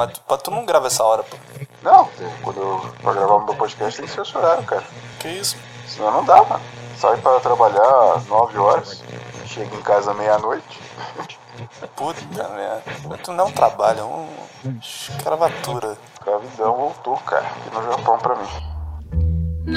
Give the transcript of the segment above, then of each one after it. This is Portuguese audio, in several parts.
Mas tu, tu não grava essa hora, pô. Não, quando eu, pra gravar o meu podcast tem que ser esse horário, cara. Que isso? Senão não dá, mano. Sai pra trabalhar às 9 horas, chega em casa meia-noite. Puta merda. Tu não trabalha, é um escravatura. Escravidão voltou, cara, aqui no Japão pra mim.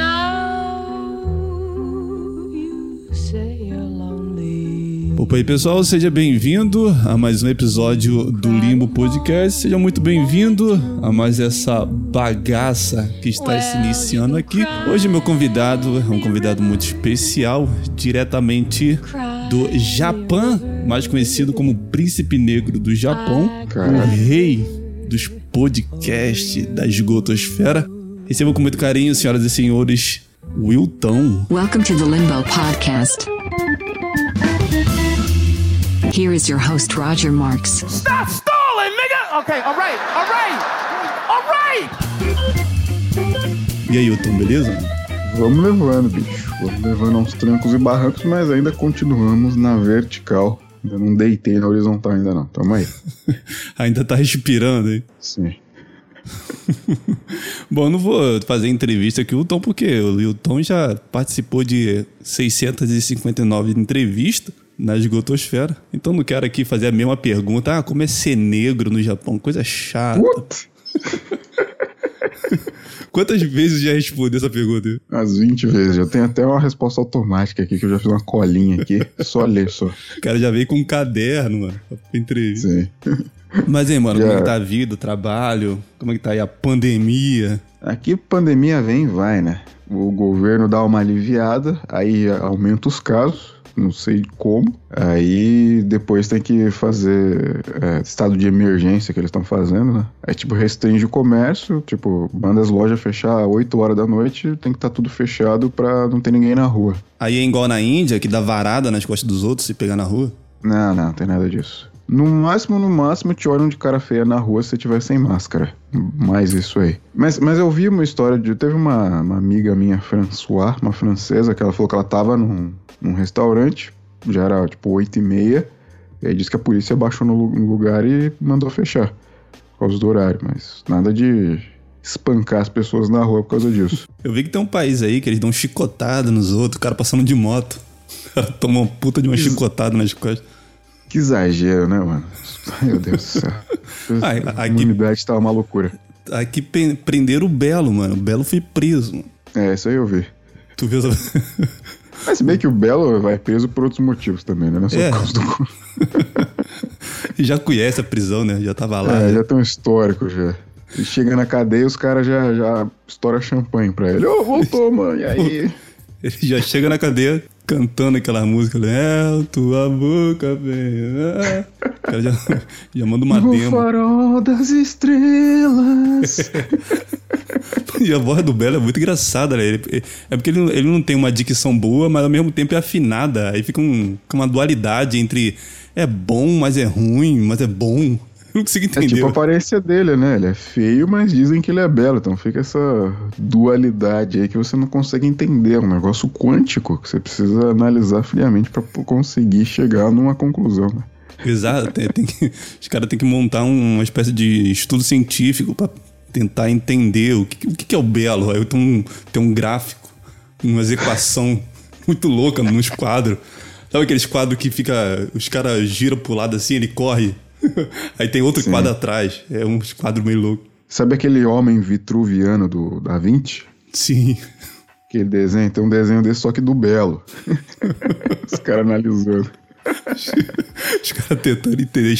Opa aí pessoal, seja bem-vindo a mais um episódio do Limbo Podcast. Seja muito bem-vindo a mais essa bagaça que está se iniciando aqui. Hoje meu convidado é um convidado muito especial, diretamente do Japão, mais conhecido como Príncipe Negro do Japão, o rei dos podcasts da esgotosfera. Recebo com muito carinho, senhoras e senhores, Wilton. Welcome to the Limbo Podcast. Here is your host, Roger Marks. Stop stalling, nigga! Okay, all right, all right, all right! E aí, Wilton, beleza? Vamos levando, bicho. Vamos levando aos trancos e barrancos, mas ainda continuamos na vertical. Ainda não deitei na horizontal ainda não. Tamo aí. ainda tá respirando, hein? Sim. Bom, não vou fazer entrevista aqui o Tom, porque o Wilton já participou de 659 entrevistas na esgotosfera. Então não quero aqui fazer a mesma pergunta. Ah, como é ser negro no Japão? Coisa chata. What? Quantas vezes já respondeu essa pergunta? As 20 vezes. Já tenho até uma resposta automática aqui, que eu já fiz uma colinha aqui. Só ler, só. O cara já veio com um caderno, mano, entrevista. Sim. Mas aí, mano, como é que tá a vida, o trabalho? Como é que tá aí a pandemia? Aqui pandemia vem e vai, né? O governo dá uma aliviada, aí aumenta os casos não sei como. Aí depois tem que fazer é, estado de emergência que eles estão fazendo, né? Aí tipo restringe o comércio, tipo, manda as lojas fechar 8 horas da noite, tem que estar tá tudo fechado pra não ter ninguém na rua. Aí é igual na Índia, que dá varada nas costas dos outros se pegar na rua? Não, não, tem nada disso. No máximo, no máximo, te olham de cara feia na rua se você tiver sem máscara. Mais isso aí. Mas, mas eu vi uma história de. Teve uma, uma amiga minha, François, uma francesa, que ela falou que ela tava num, num restaurante, já era tipo 8 e meia, e aí disse que a polícia baixou no, no lugar e mandou fechar. Por causa do horário, mas nada de espancar as pessoas na rua por causa disso. Eu vi que tem um país aí que eles dão chicotada nos outros, o cara passando de moto. O cara toma uma puta de uma chicotada nas costas. Que exagero, né, mano? Meu Deus do céu. a humanidade tá uma loucura. Aqui prenderam o Belo, mano. O Belo foi preso. Mano. É, isso aí eu vi. Tu viu essa... Mas se bem que o Belo vai preso por outros motivos também, né? Não é só é. por causa do... já conhece a prisão, né? Já tava lá. É, né? já tem um histórico já. E chega na cadeia, os caras já, já estouram champanhe pra ele. Ô, oh, voltou, mano. E aí? Ele já chega na cadeia cantando aquela música. É, tua boca vem. É. O cara já, já manda uma no demo. farol das estrelas. e a voz do Belo é muito engraçada, né? Ele, é porque ele, ele não tem uma dicção boa, mas ao mesmo tempo é afinada. Aí fica um, uma dualidade entre é bom, mas é ruim, mas é bom. Não consigo entender. É tipo a aparência dele, né? Ele é feio, mas dizem que ele é belo. Então fica essa dualidade aí que você não consegue entender. É um negócio quântico que você precisa analisar friamente para conseguir chegar numa conclusão, né? Exato. Tem, tem que, os caras têm que montar uma espécie de estudo científico para tentar entender o que, o que é o belo. Aí tem um, tem um gráfico, uma equação muito louca nos quadros. Sabe aqueles quadros que fica. Os caras giram pro lado assim, ele corre. Aí tem outro Sim. quadro atrás. É um quadro meio louco. Sabe aquele homem vitruviano do Da Vinci? Sim. Aquele desenho, tem um desenho desse só que do Belo. Os caras analisando. Os caras tentando entender.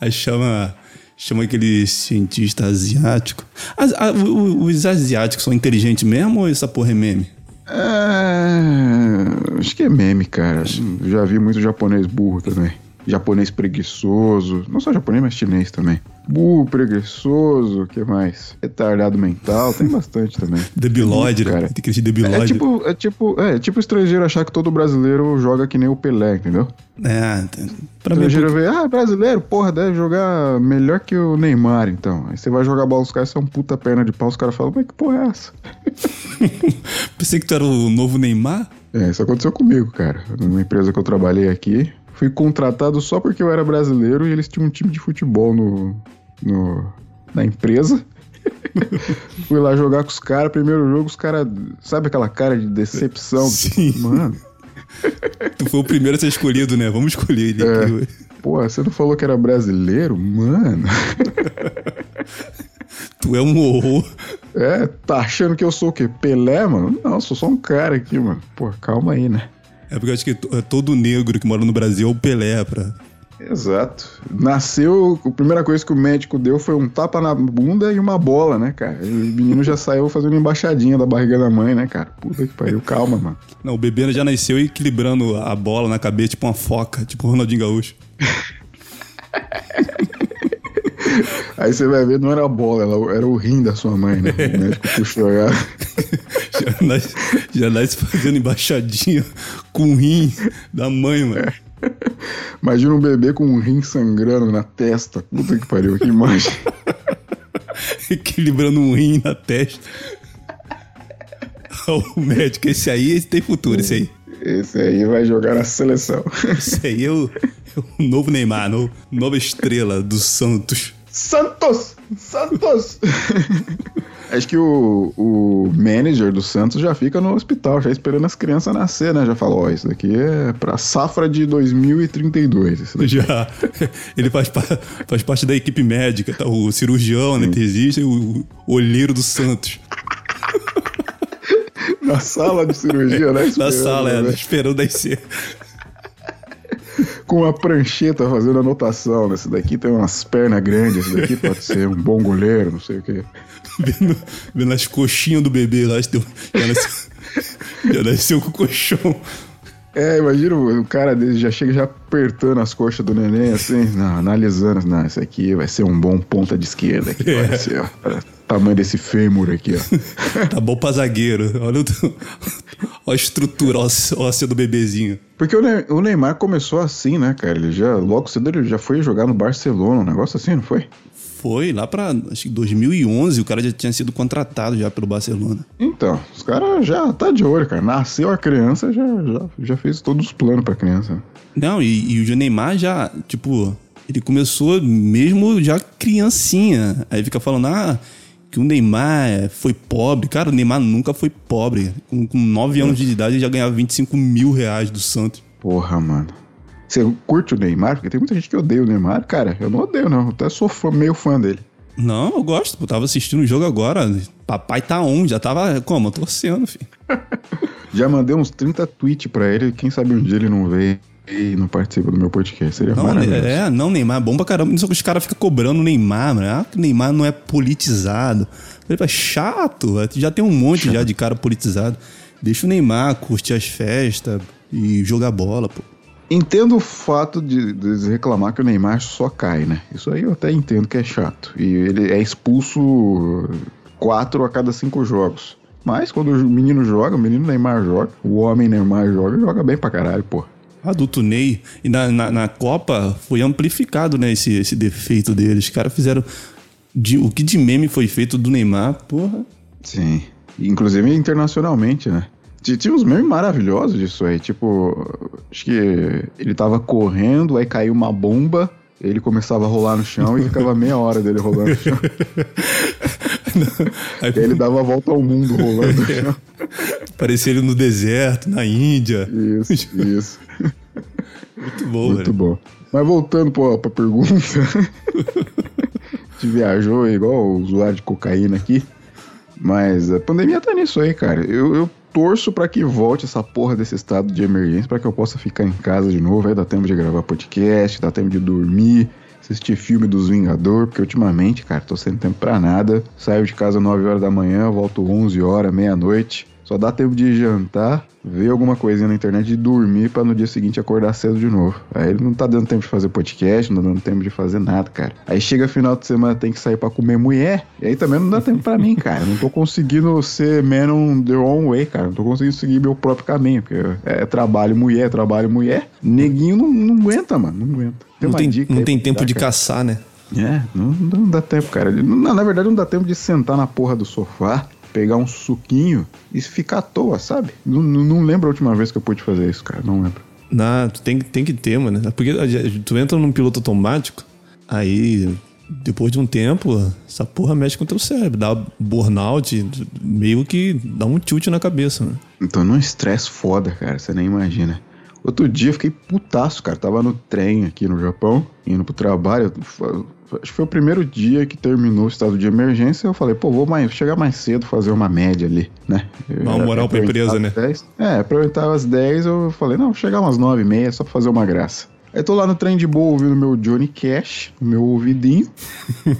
Aí chama, chama aquele cientista asiático. As, a, os asiáticos são inteligentes mesmo ou essa porra é meme? É, acho que é meme, cara. Já vi muito japonês burro também japonês preguiçoso, não só japonês, mas chinês também. Burro, preguiçoso, o que mais? Retardado mental, tem bastante também. Debilóide, cara. Tem que de debilóide. É tipo, é tipo, é tipo estrangeiro achar que todo brasileiro joga que nem o Pelé, entendeu? É, pra estrangeiro mim, vê, ah, brasileiro, porra, deve jogar melhor que o Neymar, então. Aí você vai jogar bola, os caras são puta perna de pau, os caras falam, mas que porra é essa? Pensei que tu era o novo Neymar? É, isso aconteceu comigo, cara. Numa empresa que eu trabalhei aqui, fui contratado só porque eu era brasileiro e eles tinham um time de futebol no, no, na empresa. Fui lá jogar com os caras, primeiro jogo, os caras. Sabe aquela cara de decepção? Sim. Tipo, Mano, Tu foi o primeiro a ser escolhido, né? Vamos escolher ele É. pô, você não falou que era brasileiro? Mano. Tu é um horror. É, tá achando que eu sou o quê? Pelé, mano? Não, sou só um cara aqui, mano. Pô, calma aí, né? É porque eu acho que to- todo negro que mora no Brasil é o Pelé, pra... Exato. Nasceu, a primeira coisa que o médico deu foi um tapa na bunda e uma bola, né, cara? E o menino já saiu fazendo embaixadinha da barriga da mãe, né, cara? Puta que pariu, calma, mano. Não, o bebê já nasceu equilibrando a bola na cabeça, tipo uma foca, tipo o Ronaldinho Gaúcho. Aí você vai ver, não era a bola, ela- era o rim da sua mãe, né? O médico puxou ela. Já nasce, já nasce fazendo embaixadinha com o rim da mãe, mano. Imagina um bebê com um rim sangrando na testa. Puta que pariu, que imagem. Equilibrando um rim na testa. o médico, esse aí esse tem futuro, esse aí. Esse aí vai jogar na seleção. Esse aí é o, novo Neymar, no, nova estrela do Santos. Santos! Santos! Acho que o, o manager do Santos já fica no hospital, já esperando as crianças nascer, né? Já falou, ó, isso daqui é pra safra de 2032. Isso daqui. Já. Ele faz, faz parte da equipe médica, tá? o cirurgião, anestesista e o, o olheiro do Santos. Na sala de cirurgia, né? Na sala, é, né? esperando descer. Com uma prancheta fazendo anotação. né? Esse daqui tem umas pernas grandes, esse daqui pode ser um bom goleiro, não sei o quê. Vendo, vendo as coxinhas do bebê lá. Já nasceu, já nasceu com o colchão. É, imagina o cara dele já chega já apertando as coxas do neném, assim, não, analisando. Não, esse aqui vai ser um bom ponta de esquerda aqui. É. Vai ser, ó. Olha o tamanho desse fêmur aqui, ó. Tá bom pra zagueiro. Olha, o, olha a estrutura óssea do bebezinho. Porque o Neymar começou assim, né, cara? Ele já, logo cedo, ele já foi jogar no Barcelona, um negócio assim, não foi? Foi lá que 2011, o cara já tinha sido contratado já pelo Barcelona. Então, os caras já tá de olho, cara. Nasceu a criança, já, já, já fez todos os planos pra criança. Não, e, e o Neymar já, tipo, ele começou mesmo já criancinha. Aí fica falando, ah, que o Neymar foi pobre. Cara, o Neymar nunca foi pobre. Com, com 9 anos de idade, ele já ganhava 25 mil reais do Santos. Porra, mano. Você curte o Neymar? Porque tem muita gente que odeia o Neymar. Cara, eu não odeio, não. Eu até sou fã- meio fã dele. Não, eu gosto. Eu tava assistindo o jogo agora. Papai tá on, já tava, como? Torcendo, filho. Já mandei uns 30 tweets pra ele. Quem sabe um dia ele não veio e não participa do meu podcast. Seria Não, maravilhoso. é, não, Neymar é bom pra caramba. Só que os caras ficam cobrando o Neymar, mano. Ah, que o Neymar não é politizado. Ele fala, chato. Já tem um monte já de cara politizado. Deixa o Neymar curtir as festas e jogar bola, pô. Entendo o fato de, de reclamar que o Neymar só cai, né? Isso aí eu até entendo que é chato. E ele é expulso quatro a cada cinco jogos. Mas quando o menino joga, o menino Neymar joga, o homem Neymar joga, joga bem pra caralho, pô. Adulto Ney. E na, na, na Copa foi amplificado, né, esse, esse defeito deles. Os caras fizeram. de- o que de meme foi feito do Neymar, porra. Sim. Inclusive internacionalmente, né? Ti- Tinha uns memes maravilhosos disso aí. Tipo, acho que ele tava correndo, aí caiu uma bomba, ele começava a rolar no chão e ficava meia hora dele rolando no chão. Aí aí ele dava a volta ao mundo rolando no chão. parecia ele no deserto, na Índia. Isso, isso. Muito bom, Muito velho. bom. Mas voltando pra, pra pergunta. Te viajou igual o usuário de cocaína aqui. Mas a pandemia tá nisso aí, cara. Eu, eu torço pra que volte essa porra desse estado de emergência pra que eu possa ficar em casa de novo. Aí dá tempo de gravar podcast, dá tempo de dormir, assistir filme dos Vingador, porque ultimamente, cara, tô sem tempo pra nada. Saio de casa 9 horas da manhã, volto 11 horas, meia-noite. Só dá tempo de jantar, ver alguma coisinha na internet e dormir pra no dia seguinte acordar cedo de novo. Aí não tá dando tempo de fazer podcast, não tá dando tempo de fazer nada, cara. Aí chega final de semana, tem que sair pra comer mulher, e aí também não dá tempo pra mim, cara. Eu Não tô conseguindo ser man on the wrong way, cara. Não tô conseguindo seguir meu próprio caminho, porque é trabalho, mulher, trabalho, mulher. Neguinho não, não aguenta, mano, não aguenta. Não uma tem, não tem tempo dar, de cara? caçar, né? É, não, não dá tempo, cara. Não- na verdade, não dá tempo de sentar na porra do sofá, pegar um suquinho e ficar à toa, sabe? Não, não, lembro a última vez que eu pude fazer isso, cara. Não lembro. Não, tem, tem que ter, mano. Porque tu entra num piloto automático, aí depois de um tempo, essa porra mexe com o teu cérebro. Dá burnout, meio que dá um tilt na cabeça, né? Então num estresse foda, cara, você nem imagina. Outro dia eu fiquei putaço, cara. Tava no trem aqui no Japão, indo pro trabalho. Acho que foi o primeiro dia que terminou o estado de emergência. Eu falei, pô, vou mais, chegar mais cedo, fazer uma média ali, né? Dá uma moral pra empresa, né? 10. É, aproveitar às 10, eu falei, não, vou chegar umas 9 e meia só pra fazer uma graça. Aí tô lá no trem de boa ouvindo meu Johnny Cash, o meu ouvidinho.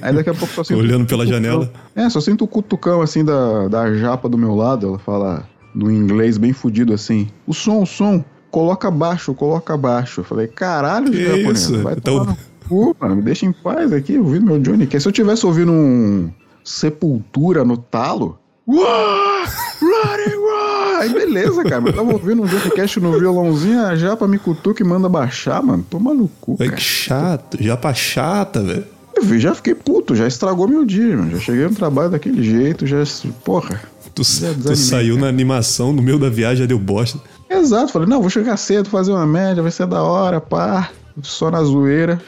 Aí daqui a pouco só sinto. Olhando pela janela. É, só sinto o cutucão assim da, da japa do meu lado. Ela fala no inglês bem fudido assim: o som, o som, coloca baixo, coloca baixo. Eu falei: caralho, Que japonês, isso? vai Então- tomar mano, me deixa em paz aqui, ouvindo meu Johnny Cash. Se eu tivesse ouvindo um Sepultura no talo. Uá! Running, uá! Aí beleza, cara. Mas eu tava ouvindo um Johnny Cash no violãozinho, a japa me cutuca e manda baixar, mano. Toma no cu, cara. que chato, japa chata, velho. Eu vi, já fiquei puto, já estragou meu dia, mano. Já cheguei no trabalho daquele jeito, já. Porra. Tu, tu saiu na animação, no meio da viagem já deu bosta. Exato, falei, não, vou chegar cedo, fazer uma média, vai ser da hora, pá. Só na zoeira.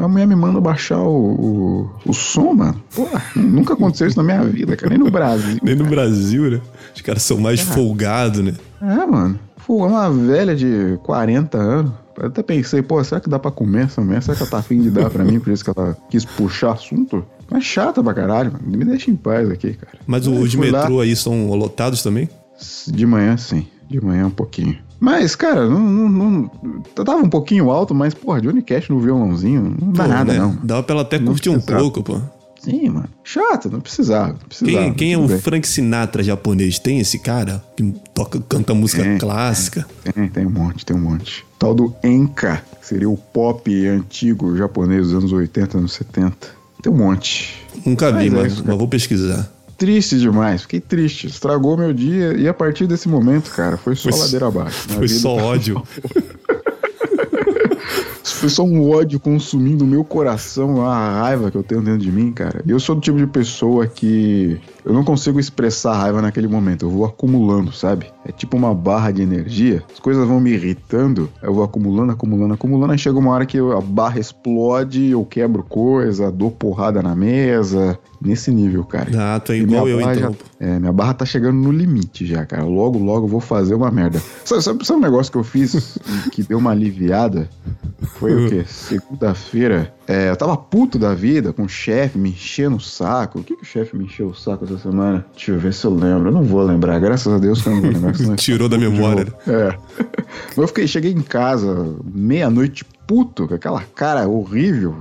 A mulher me manda baixar o, o, o som, mano. Porra, nunca aconteceu isso na minha vida, cara. Nem no Brasil. Nem no Brasil, né? Os caras são mais folgados, né? É, mano. Pô, é uma velha de 40 anos. Eu até pensei, pô, será que dá pra comer essa mulher? Será que ela tá afim de dar pra mim? Por isso que ela quis puxar assunto? Mas chata pra caralho, mano. Me deixa em paz aqui, cara. Mas os de fui lá. metrô aí são lotados também? De manhã, sim. De manhã um pouquinho. Mas, cara, não, não, não- tava um pouquinho alto, mas, porra, Johnny Cash no violãozinho, não dá Pô, nada, né? não. Dava pra ela até curtir um pouco, pô. Sim, mano. Chato, não precisava. Não precisava Quem, quem é o bem. Frank Sinatra japonês? Tem esse cara que toca, canta música Tem, clássica? Tem, tem um monte, tem um monte. Tal do Enka, que seria o pop antigo japonês dos anos 80, anos 70. Tem um monte. Nunca vi, Mas é mas, mas vou pesquisar. Triste demais, fiquei triste. Estragou meu dia e a partir desse momento, cara, foi só Foi- ladeira abaixo. Foi vida só tá- ódio. Foi só um ódio consumindo o meu coração, a raiva que eu tenho dentro de mim, cara. E eu sou do tipo de pessoa que eu não consigo expressar raiva naquele momento, eu vou acumulando, sabe? É tipo uma barra de energia, as coisas vão me irritando, eu vou acumulando, acumulando, acumulando, aí chega uma hora que a barra explode, eu quebro coisa, dou porrada na mesa, nesse nível, cara. Ah, é E igual eu então. já- é, minha barra tá chegando no limite já, cara. Logo, logo eu vou fazer uma merda. Sabe, sabe, sabe um negócio que eu fiz que deu uma aliviada? Foi o quê? Segunda-feira. É, eu tava puto da vida com o chefe me enchendo o saco. O que, que o chefe me encheu o saco essa semana? Deixa eu ver se eu lembro. Eu não vou lembrar. Graças a Deus que eu não vou lembrar. Tirou da memória. É. Mas eu fiquei, cheguei em casa meia-noite puto, com aquela cara horrível,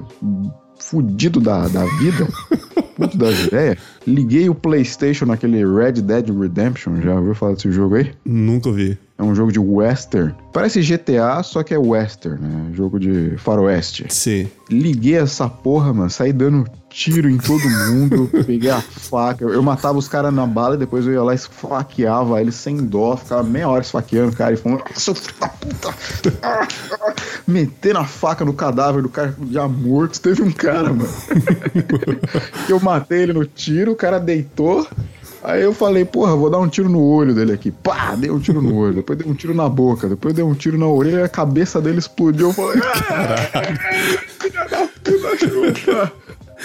fudido da, da vida, puto das ideias. Liguei o PlayStation naquele Red Dead Redemption. Já ouviu falar desse jogo aí? Nunca vi. É um jogo de western. Parece GTA, só que é western, né? Jogo de faroeste. Sim. Liguei essa porra, mano. Saí dando tiro em todo mundo. peguei a faca. Eu matava os caras na bala e depois eu ia lá e esfaqueava eles sem dó. Ficava meia hora esfaqueando o cara e falando: "Ah, seu filho da puta! Ah, ah." Metendo a faca no cadáver do cara já morto. Teve um cara, mano. eu matei ele no tiro, o cara deitou. Aí eu falei, porra, vou dar um tiro no olho dele aqui. Pá, dei um tiro no olho. Depois dei um tiro na boca. Depois dei um tiro na orelha e a cabeça dele explodiu. Eu falei, filha da puta, chupa.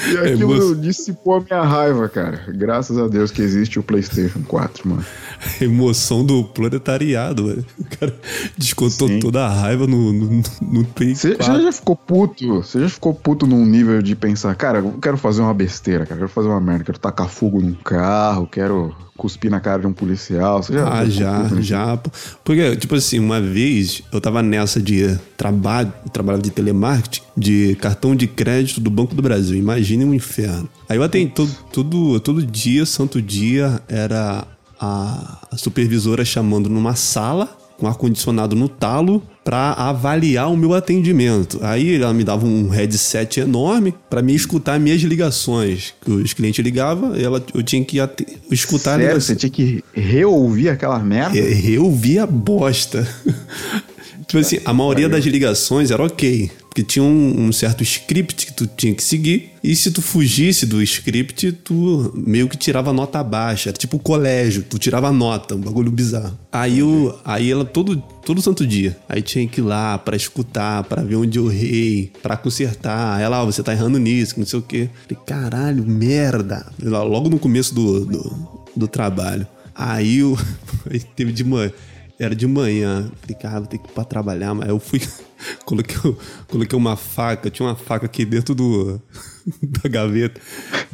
E aquilo moço. dissipou a minha raiva, cara. Graças a Deus que existe o PlayStation 4, mano. Emoção do proletariado, velho. O cara descontou Sim. toda a raiva no, no, no Play Você 4. já, já ficou puto? Você já ficou puto num nível de pensar, cara, eu quero fazer uma besteira, cara, quero fazer uma merda, quero tacar fogo num carro, quero cuspir na cara de um policial. Você já Ah, já, puto nisso? já. Porque, tipo assim, uma vez eu tava nessa de trabalho, eu trabalhava de telemarketing, de cartão de crédito do Banco do Brasil. Imagine um inferno. Aí eu atendi todo, todo, todo dia, santo dia, era a, a supervisora chamando numa sala com ar-condicionado no talo pra avaliar o meu atendimento. Aí ela me dava um headset enorme pra me escutar minhas ligações. Que os clientes ligavam, ela, eu tinha que escutar Sério, você tinha que reouvir aquela merda? Eu vi a bosta. tipo assim, a maioria das ligações era ok. Porque tinha um, um certo script que tu tinha que seguir. E se tu fugisse do script, tu meio que tirava nota baixa. Era tipo colégio, tu tirava nota, um bagulho bizarro. Aí, eu, aí ela todo, todo santo dia. Aí tinha que ir lá pra escutar, pra ver onde eu errei, pra consertar. Ela, ó, você tá errando nisso, não sei o quê. Falei, caralho, merda. Logo no começo do, do, do trabalho. Aí eu. Teve de manhã. Era de manhã. Falei, cara, vou ter que ir pra trabalhar. Mas eu fui. coloquei, coloquei uma faca. Tinha uma faca aqui dentro do. da gaveta.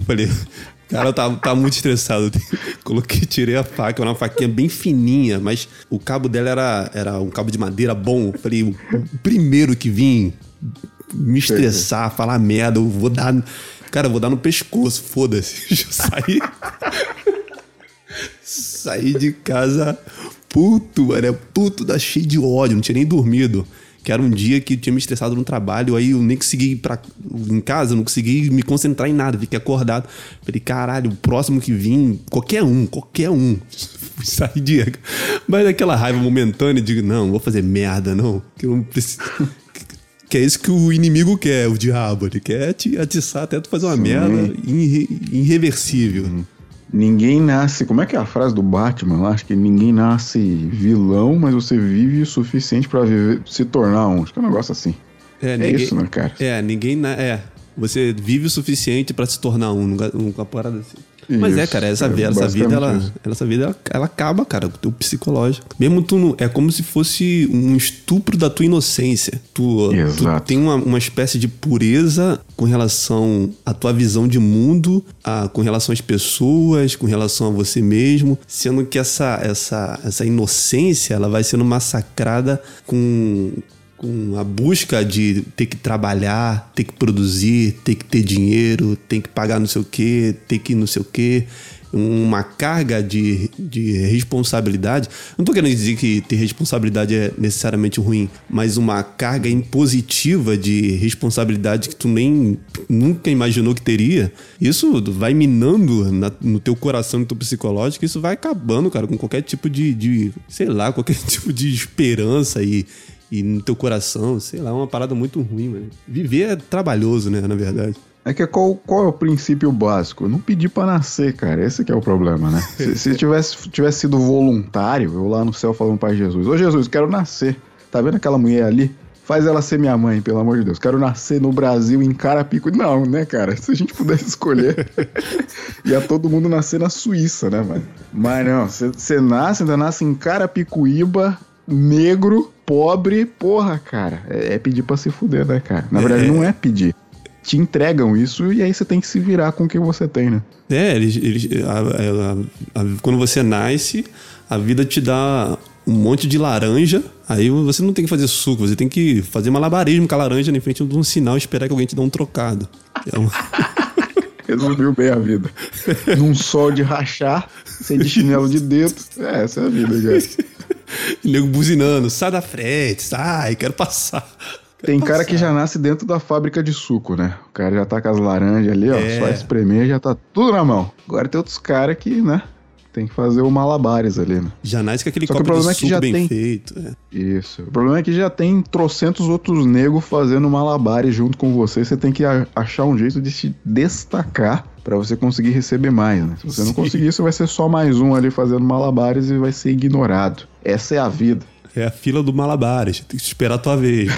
Falei. Cara, tava, tava muito estressado. Coloquei, tirei a faca, era uma faquinha bem fininha, mas o cabo dela era, era um cabo de madeira bom. Falei, o, primeiro que vim me estressar, falar merda, eu vou dar. Cara, eu vou dar no pescoço, foda-se. Saí. saí de casa puto, é Puto da cheio de ódio, não tinha nem dormido. Que era um dia que tinha me estressado no trabalho, aí eu nem consegui ir pra, em casa, não consegui me concentrar em nada, fiquei acordado. Falei, caralho, o próximo que vim, qualquer um, qualquer um. Fui sair de. Mas aquela raiva momentânea, digo, não, vou fazer merda, não. Que eu não preciso. Que é isso que o inimigo quer, o diabo. Ele quer te atiçar até tu fazer uma Sim. merda irre- irreversível. Ninguém nasce. Como é que é a frase do Batman lá? Acho que ninguém nasce vilão, mas você vive o suficiente pra viver, se tornar um. Acho que é um negócio assim. É, isso, né, cara? É, ninguém. É. Você vive o suficiente pra se tornar um, uma parada assim. Mas é, Isso, cara, essa, é vida- essa vida, ela, essa vida, ela, ela acaba, cara, com o teu psicológico. Mesmo tu. É como se fosse um estupro da tua inocência. Tu, tu tem uma, uma espécie de pureza com relação à tua visão de mundo, a, com relação às pessoas, com relação a você mesmo, sendo que essa, essa, essa inocência ela vai sendo massacrada com com a busca de ter que trabalhar, ter que produzir, ter que ter dinheiro, ter que pagar não sei o quê, ter que não sei o quê. Uma carga de, de responsabilidade. Não tô querendo dizer que ter responsabilidade é necessariamente ruim, mas uma carga impositiva de responsabilidade que tu nem nunca imaginou que teria. Isso vai minando na- no teu coração, no teu psicológico, isso vai acabando, cara, com qualquer tipo de, de sei lá, qualquer tipo de esperança e, e no teu coração, sei lá, é uma parada muito ruim, mano. Viver é trabalhoso, né, na verdade. É que qual, qual é o princípio básico? Eu não pedi pra nascer, cara. Esse que é o problema, né? Se, se tivesse, tivesse sido voluntário, eu lá no céu falando pra Jesus: Ô Jesus, quero nascer. Tá vendo aquela mulher ali? Faz ela ser minha mãe, pelo amor de Deus. Quero nascer no Brasil, em Carapico. Não, né, cara? Se a gente pudesse escolher, ia todo mundo nascer na Suíça, né, mano? Mas não, você nasce, ainda nasce em Carapicuíba, negro, pobre, porra, cara. É, é pedir pra se fuder, né, cara? Na verdade, É. não é pedir. Te entregam isso e aí você tem que se virar com o que você tem, né? É, eles, eles, a- a- a- quando você nasce, a vida te dá um monte de laranja, aí você não tem que fazer suco, você tem que fazer malabarismo com a laranja na frente de um sinal e esperar que alguém te dê um trocado. É um- Resolveu bem a vida. Num sol de rachar, sem de chinelo de dedo. É, essa é a vida, cara. nego buzinando, sai da frente, sai, quero passar. Tem cara que já nasce dentro da fábrica de suco, né? O cara já tá com as laranjas ali, ó, É. só espremer já tá tudo na mão. Agora tem outros caras que, né, tem que fazer o malabares ali, né? Já nasce com aquele Só que o copo problema é que já bem tem- feito. é. Isso. O problema é que já tem trocentos outros negros fazendo malabares junto com você. Você tem que achar um jeito de se destacar pra você conseguir receber mais, né? Se você não Sim. conseguir, você vai ser só mais um ali fazendo malabares e vai ser ignorado. Essa é a vida. É a fila do malabares, tem que esperar a tua vez.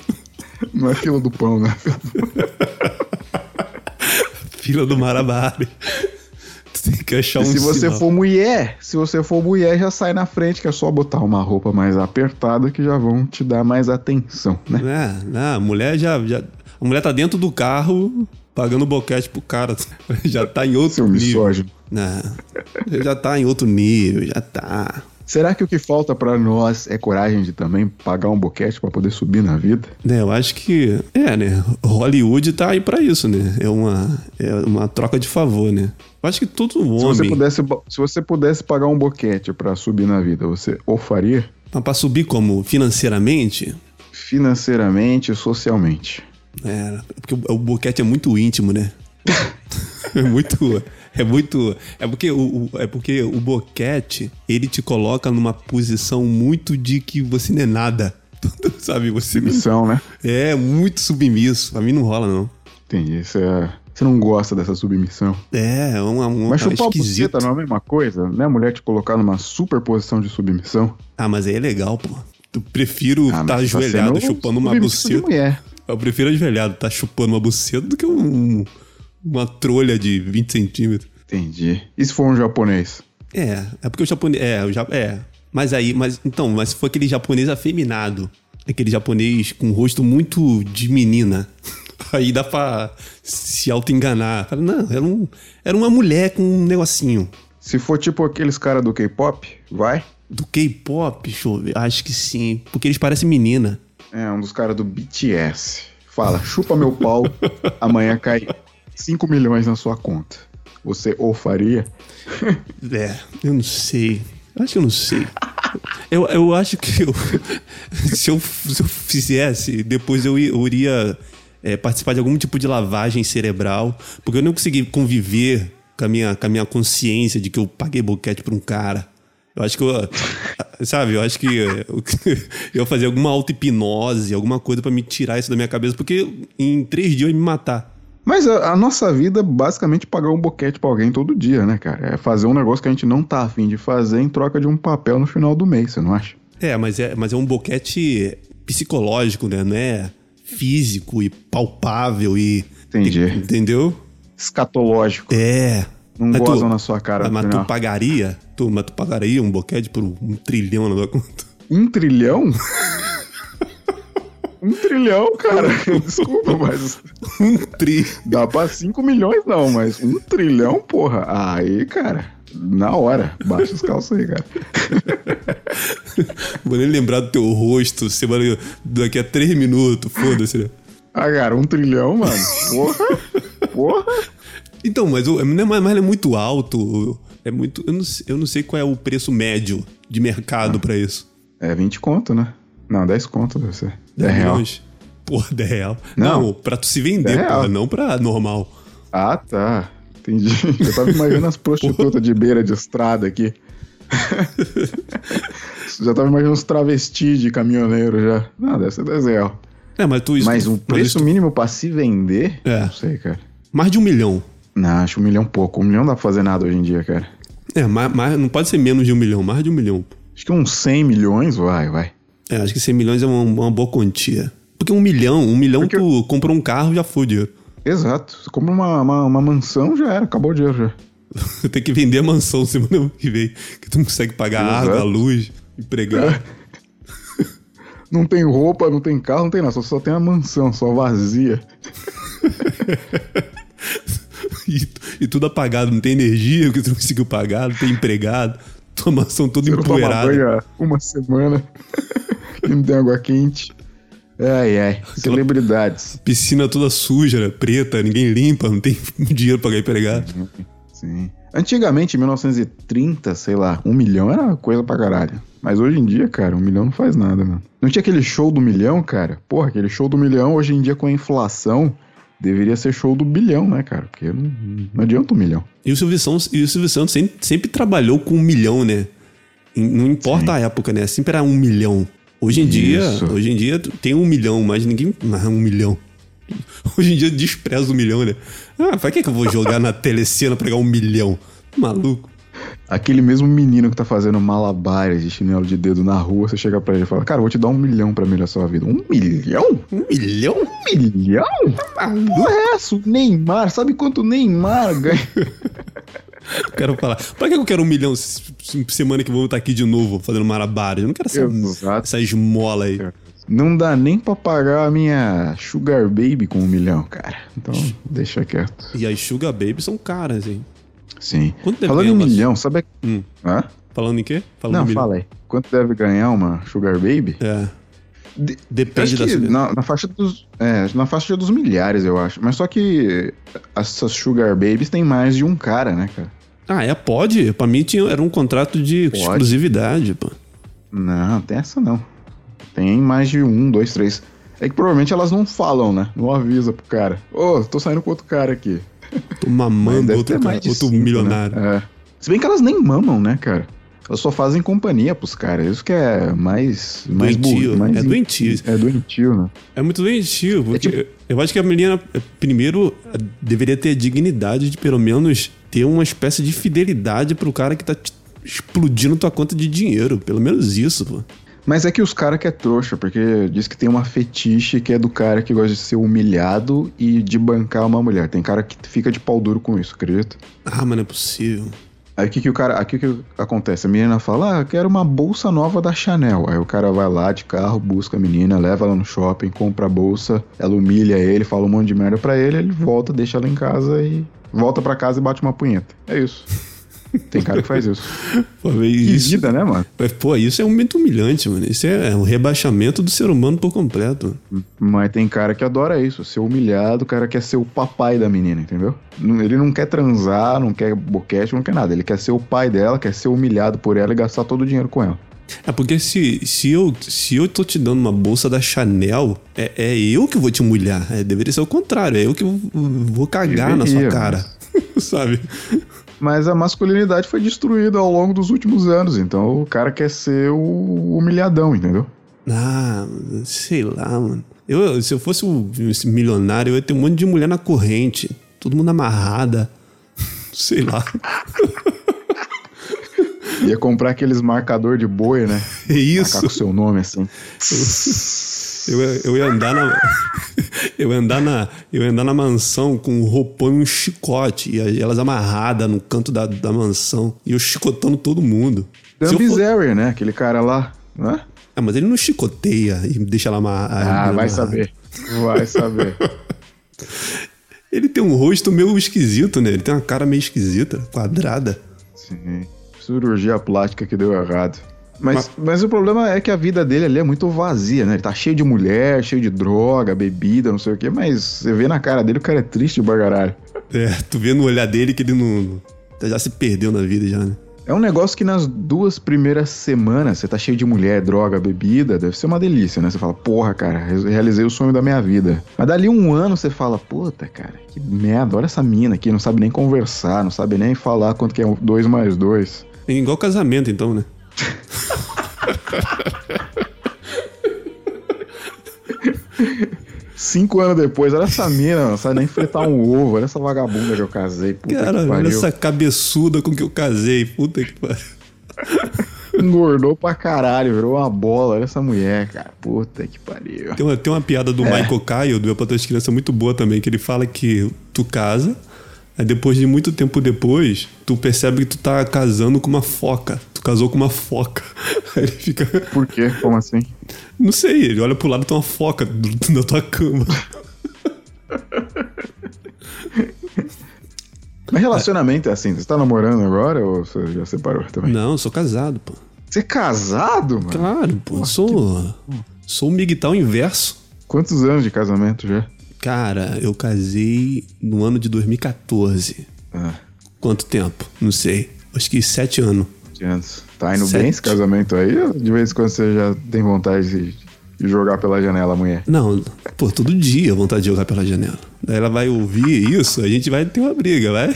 Não é fila do pão, né? fila do malabares. Tem que achar um E se você sinal. for mulher, se você for mulher, já sai na frente, que é só botar uma roupa mais apertada que já vão te dar mais atenção, né? É, não, a mulher já, já. A mulher tá dentro do carro pagando boquete pro cara. Já tá em outro Seu nível. misógino. Não, já tá em outro nível, já tá. Será que o que falta pra nós é coragem de também pagar um boquete pra poder subir na vida? Né, eu acho que. É, né? Hollywood tá aí pra isso, né? É uma, é uma troca de favor, né? Eu acho que todo Se homem. você pudesse, se você pudesse pagar um boquete pra subir na vida, você o faria? Mas pra subir como? Financeiramente? Financeiramente e socialmente. É, porque o, o boquete é muito íntimo, né? é muito. É muito. É porque o, é porque o boquete, ele te coloca numa posição muito de que você não é nada. Sabe, você não- Missão, né? é muito submisso. Pra mim não rola, não. Entendi. Você, você não gosta dessa submissão. É, é uma, uma Mas chupar a esquisita. buceta não é a mesma coisa? Né? A mulher te colocar numa super posição de submissão. Ah, mas aí é legal, pô. Eu prefiro Ah, estar mas tá ajoelhado sendo chupando uma buceta. Eu prefiro ajoelhado estar chupando uma buceta do que um, uma trolha de 20 centímetros. Entendi. E se for um japonês? É, é porque o japonês. É, o ja- é. Mas aí, mas então, mas se for aquele japonês afeminado, aquele japonês com um rosto muito de menina, aí dá pra se auto-enganar. Não, era, um, era uma mulher com um negocinho. Se for tipo aqueles caras do K-pop, vai? Do K-pop, deixa eu ver. Acho que sim. Porque eles parecem menina. É, um dos caras do BTS. Fala, chupa meu pau, amanhã cai 5 milhões na sua conta. Você ou faria? É, eu não sei. Acho que eu não sei. Eu, eu acho que eu, se, eu, se eu fizesse, depois eu, eu iria é, participar de algum tipo de lavagem cerebral, porque eu não consegui conviver com a minha, com a minha consciência de que eu paguei boquete pra um cara. Eu acho que eu. Sabe, eu acho que eu, eu ia fazer alguma auto-hipnose, alguma coisa pra me tirar isso da minha cabeça, porque em três dias eu ia me matar. Mas a, a nossa vida é basicamente pagar um boquete pra alguém todo dia, né, cara? É fazer um negócio que a gente não tá afim de fazer em troca de um papel no final do mês, você não acha? É, mas é, mas é um boquete psicológico, né? Não é físico e palpável e. Entendi. Entendeu? Escatológico. É. Não Mas gozam na sua cara Mas tu pagaria? Tu, mas tu pagaria um boquete por um trilhão na tua conta? Um trilhão? um trilhão, cara. Desculpa, mas Um tri. dá pra 5 milhões não, mas um trilhão, porra. Aí, cara, na hora. Baixa os calços aí, cara. Vou nem lembrar do teu rosto semana, daqui a três minutos, foda-se, né? Ah, cara, um trilhão, mano. Porra. Porra. Então, mas, é- mas é muito alto. É muito. Eu não, sei- eu não sei qual é o preço médio de mercado pra isso. É 20 conto, né? Não, 10 conto deve ser. 10 10 real. Porra, 10 real. Não. Não, pra tu se vender, 10 real. porra, não pra normal. Ah, tá. Entendi. Eu tava imaginando as prostitutas de beira de estrada aqui. já tava imaginando os travestis de caminhoneiro já. Não, deve ser 10 real. É, mas tu. Mas um mas preço mínimo pra se vender? É. Não sei, cara. Mais de um milhão. Não, acho um milhão pouco. Um milhão não dá pra fazer nada hoje em dia, cara. É, mais, mais- não pode ser menos de um milhão, mais de um milhão. Acho que uns 100 milhões, vai, vai. É, acho que 100 milhões é uma, uma boa quantia. Porque um milhão, um milhão Porque- tu compra um carro já foi o dinheiro. Exato. Você compra uma, uma, uma mansão, já era. Acabou o dinheiro já. Tem que vender a mansão semana que vem. Que tu não consegue pagar a Exato. água, a luz, empregar. Não tem roupa, não tem carro, não tem nada. Só, só tem a mansão, só vazia. E, e tudo apagado, não tem energia, porque tu não conseguiu pagar, não tem empregado. Tua mansão toda empoeirada. uma semana. e não tem água quente. Ai, ai. Celebridades. Piscina toda suja, né? preta, ninguém limpa, não tem dinheiro pra empregado. Sim. Antigamente, em 1930, sei lá, um milhão era coisa pra caralho. Mas hoje em dia, cara, um milhão não faz nada, mano. Não tinha aquele show do milhão, cara? Porra, aquele show do milhão, hoje em dia com a inflação, deveria ser show do bilhão, né, cara? Porque não, não adianta um milhão. E o Silvio Santos, o Silvio Santos sempre, sempre trabalhou com um milhão, né? Não importa a época, né? Sempre era um milhão. Hoje em dia, Isso. hoje em dia tem um milhão, mas ninguém. Não, um milhão. Hoje em dia despreza o milhão, né? Ah, pra que, que eu vou jogar na telecena pra pegar um milhão? Maluco. Aquele mesmo menino que tá fazendo malabares de chinelo de dedo na rua, você chega pra ele e fala, cara, vou te dar um milhão pra melhorar sua vida. Um milhão? Um milhão? Um milhão? Porra é essa? Neymar, sabe quanto Neymar ganha? Quero falar. Pra que eu quero um milhão se- se- semana que eu vou estar aqui de novo fazendo malabares? Eu não quero essa, Exato. essa esmola aí. Não dá nem pra pagar a minha Sugar Baby com um milhão, cara. Então, deixa quieto. E as Sugar Babies são caras, hein? Sim. Quanto deve Falando em uma- milhão, sabe... Hum. Hã? Falando em quê? Falando Não, em milhão. fala aí. Quanto deve ganhar uma Sugar Baby? É. De- Depende da na, na faixa dos é, na faixa dos milhares, eu acho. Mas só que essas Sugar Babies tem mais de um cara, né, cara? Ah, é? Pode? Pra mim tinha, era um contrato de Pode. exclusividade, pô. Não, tem essa não. Tem mais de um, dois, três. É que provavelmente elas não falam, né? Não avisa pro cara. Ô, tô saindo com outro cara aqui. Tô mamando outro, cara, outro cinco, milionário. né? É. Se bem que elas nem mamam, né, cara? Elas só fazem companhia pros caras. Isso que é mais. mais Doentio, mais é doentio. É doentio, né? É muito doentio, porque tipo- eu acho que a menina, primeiro, deveria ter a dignidade de pelo menos ter uma espécie de fidelidade pro cara que tá explodindo tua conta de dinheiro. Pelo menos isso, pô. Mas é que os caras que é trouxa, porque diz que tem uma fetiche que é do cara que gosta de ser humilhado e de bancar uma mulher. Tem cara que fica de pau duro com isso, acredita? Ah, mas não é possível. Aí o que, que o cara. Aqui que acontece? A menina fala, ah, eu quero uma bolsa nova da Chanel. Aí o cara vai lá de carro, busca a menina, leva ela no shopping, compra a bolsa, ela humilha ele, fala um monte de merda pra ele, ele volta, deixa ela em casa e. Volta pra casa e bate uma punheta. É isso. Tem cara que faz isso. Pô, mas Que isso, vida, né, mano? mas, pô, isso é um momento humilhante, mano. Isso é um rebaixamento do ser humano por completo. Mas tem cara que adora isso, ser humilhado, o cara quer ser o papai da menina, entendeu? Ele não quer transar, não quer boquete, não quer nada. Ele quer ser o pai dela, quer ser humilhado por ela e gastar todo o dinheiro com ela. É porque se, se, eu, se eu tô te dando uma bolsa da Chanel, é, é eu que vou te humilhar. É, deveria ser o contrário. É eu que vou, vou cagar na sua Deveria, cara. Sabe? Mas a masculinidade foi destruída ao longo dos últimos anos, então o cara quer ser o humilhadão, entendeu? Ah, sei lá, mano. Eu, se eu fosse um esse milionário, eu ia ter um monte de mulher na corrente. Todo mundo amarrada. Sei lá. Ia comprar aqueles marcador de boi, né? É Marcar isso. com o seu nome assim. Eu, eu ia andar na. Eu andar na. Eu andar na mansão com um roupão e um chicote. E elas amarradas no canto da, da mansão. E eu chicotando todo mundo. Dan eu for- né? Aquele cara lá, não é? Ah, mas ele não chicoteia e deixa ela amarrada. Ah, vai saber. Vai saber. Ele tem um rosto meio esquisito, né? Ele tem uma cara meio esquisita, quadrada. Sim. Cirurgia plástica que deu errado. Mas, mas o problema é que a vida dele ali é muito vazia, né? Ele tá cheio de mulher, cheio de droga, bebida, não sei o quê, mas você vê na cara dele o cara é triste de bagaralho. É, tu vê no olhar dele que ele não. Já se perdeu na vida já, né? É um negócio que nas duas primeiras semanas você tá cheio de mulher, droga, bebida, deve ser uma delícia, né? Você fala, porra, cara, re- realizei o sonho da minha vida. Mas dali um ano você fala, puta, cara, que merda, olha essa mina aqui, não sabe nem conversar, não sabe nem falar quanto que é dois mais dois. É igual casamento, então, né? Cinco anos depois, olha essa mina, não sabe nem fritar um ovo, olha essa vagabunda que eu casei, puta Cara, olha essa cabeçuda com que eu casei. Puta que pariu. Engordou pra caralho, virou uma bola, olha essa mulher, cara, puta que pariu. Tem uma, tem uma piada do Michael Caio, do Eu Pra Tuas Crianças, muito boa também, que ele fala que tu casa, aí depois de muito tempo depois, tu percebe que tu tá casando com uma foca. Casou com uma foca. Aí ele fica. Por quê? Como assim? Não sei, ele olha pro lado e tem uma foca na tua cama. Mas relacionamento é assim, você tá namorando agora ou você já separou também? Não, eu sou casado, pô. Você é casado, mano? Claro, pô. eu sou. Sou o migtal inverso. Quantos anos de casamento já? Cara, eu casei no ano de 2014. Ah, Quanto tempo? Não sei. Acho que sete anos. 20 anos. Tá indo Sete. bem esse casamento aí? Ou de vez em quando você já tem vontade de, jogar pela janela mulher? Não, pô, todo dia vontade de jogar pela janela. Daí ela vai ouvir isso, a gente vai ter uma briga, vai?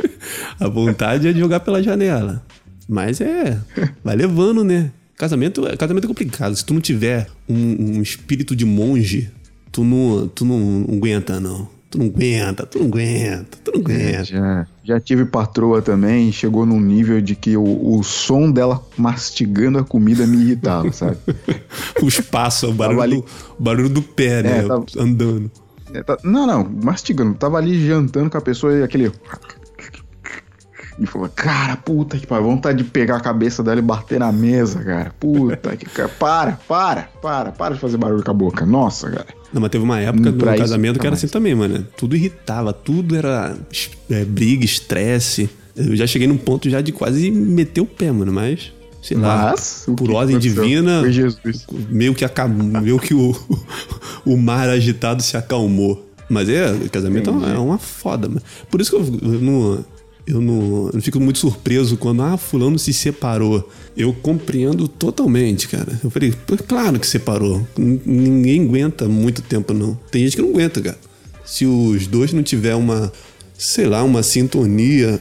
A vontade é de jogar pela janela. Mas é, vai levando, né? Casamento, casamento é complicado. Se tu não tiver um, um espírito de monge, tu não, tu não aguenta, não. Tu não aguenta, tu não aguenta, tu não aguenta. Já, já tive patroa também chegou num nível de que o, o som dela mastigando a comida me irritava, sabe? Os passos, o barulho, ali- do, o barulho do pé, né? É, tava- Andando. É, tá- não, não, mastigando. Tava ali jantando com a pessoa e aquele. E falou, cara, puta que pariu, vontade de pegar a cabeça dela e bater na mesa, cara. Puta que cara. Para, para, para, para de fazer barulho com a boca. Nossa, cara. Não, mas teve uma época do casamento nunca que era mais. assim também, mano. Tudo irritava, tudo era é, briga, estresse. Eu já cheguei num ponto já de quase meter o pé, mano, mas. Sei lá. Mas, o por ordem divina, meio que acabou, meio que o, o mar agitado se acalmou. Mas é, o casamento é uma, é uma foda, mano. Por isso que eu, eu não. Eu não, eu não fico muito surpreso quando, ah, fulano se separou. Eu compreendo totalmente, cara. Eu falei, claro que separou. Ninguém aguenta muito tempo, não. Tem gente que não aguenta, cara. Se os dois não tiver uma, sei lá, uma sintonia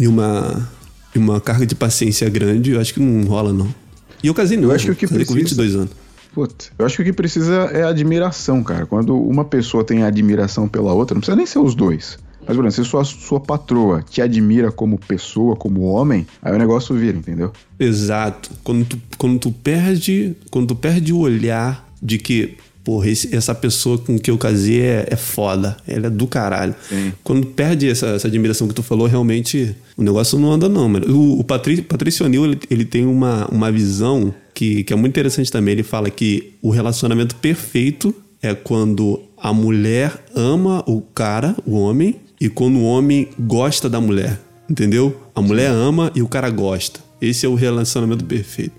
e uma uma carga de paciência grande, eu acho que não rola, não. E eu casei novo, acho que o que casei com precisa- 22 anos. Putz, eu acho que o que precisa é admiração, cara. Quando uma pessoa tem admiração pela outra, não precisa nem ser os dois. Mas, exemplo, se sua, sua patroa te admira como pessoa, como homem, aí o negócio vira, entendeu? Exato. Quando tu, quando tu perde, quando tu perde o olhar de que, porra, esse- essa pessoa com que eu casei é, é foda, ela é do caralho. Sim. Quando perde essa, essa admiração que tu falou, realmente o negócio não anda não, mano. O, o Patrício, Patrício O'Neill, ele, ele tem uma, uma visão que, que é muito interessante também. Ele fala que o relacionamento perfeito é quando a mulher ama o cara, o homem, e quando o homem gosta da mulher, entendeu? A mulher ama e o cara gosta. Esse é o relacionamento perfeito.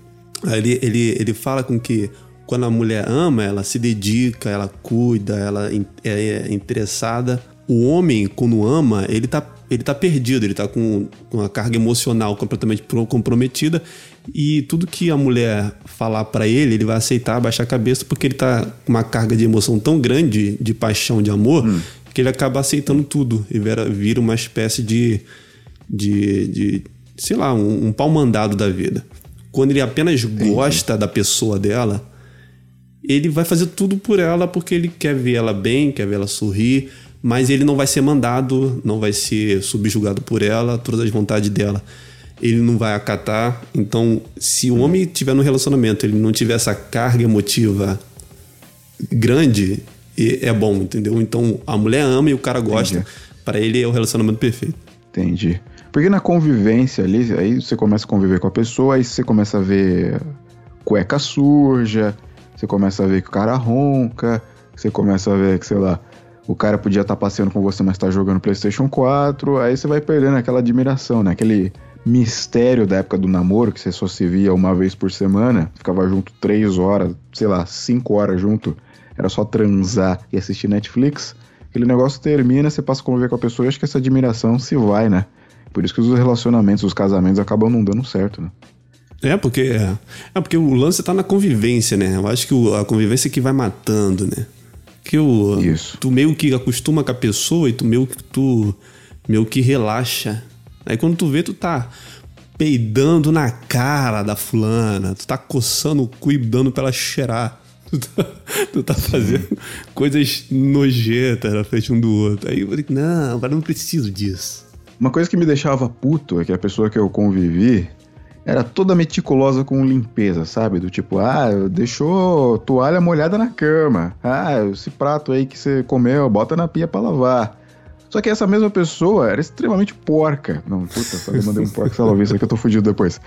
Ele, ele, ele fala com que quando a mulher ama, ela se dedica, ela cuida, ela é, é interessada. O homem, quando ama, ele tá, ele tá perdido, ele tá com uma carga emocional completamente pro- comprometida. E tudo que a mulher falar pra ele, ele vai aceitar, baixar a cabeça, porque ele tá com uma carga de emoção tão grande, de paixão, de amor, que ele acaba aceitando tudo e vira, vira uma espécie de, de, de sei lá, um, um pau mandado da vida. Quando ele apenas gosta da pessoa dela, ele vai fazer tudo por ela porque ele quer ver ela bem, quer ver ela sorrir, mas ele não vai ser mandado, não vai ser subjugado por ela, todas as vontades dela. Ele não vai acatar. Então, se o homem tiver no relacionamento, ele não tiver essa carga emotiva grande, e- é bom, entendeu? Então, a mulher ama e o cara gosta. Pra ele é o relacionamento perfeito. Entendi. Porque na convivência ali, aí você começa a conviver com a pessoa, aí você começa a ver cueca suja, você começa a ver que o cara ronca, você começa a ver que, sei lá, o cara podia estar passeando com você, mas tá jogando PlayStation 4, aí você vai perdendo aquela admiração, né? Aquele mistério da época do namoro, que você só se via uma vez por semana, ficava junto três horas, sei lá, cinco horas junto, era só transar e assistir Netflix. Aquele negócio termina, você passa a conviver com a pessoa e acho que essa admiração se vai, né? Por isso que os relacionamentos, os casamentos acabam não dando certo, né? É, porque é porque o lance tá na convivência, né? Eu acho que o- a convivência é que vai matando, né? Que o Isso. tu meio que acostuma com a pessoa e tu meio que tu meio que relaxa. Aí quando tu vê tu tá peidando na cara da fulana, tu tá coçando o cu e dando pra ela cheirar. Tu tá, tu tá fazendo coisas nojentas na frente um do outro. Aí eu falei, não, agora não preciso disso. Uma coisa que me deixava puto é que a pessoa que eu convivi era toda meticulosa com limpeza, sabe? Do tipo, ah, deixou toalha molhada na cama. Ah, esse prato aí que você comeu, bota na pia pra lavar. Só que essa mesma pessoa era extremamente porca. Não, puta, só mandei um porco, se ela ouvir isso aqui eu tô fudido depois.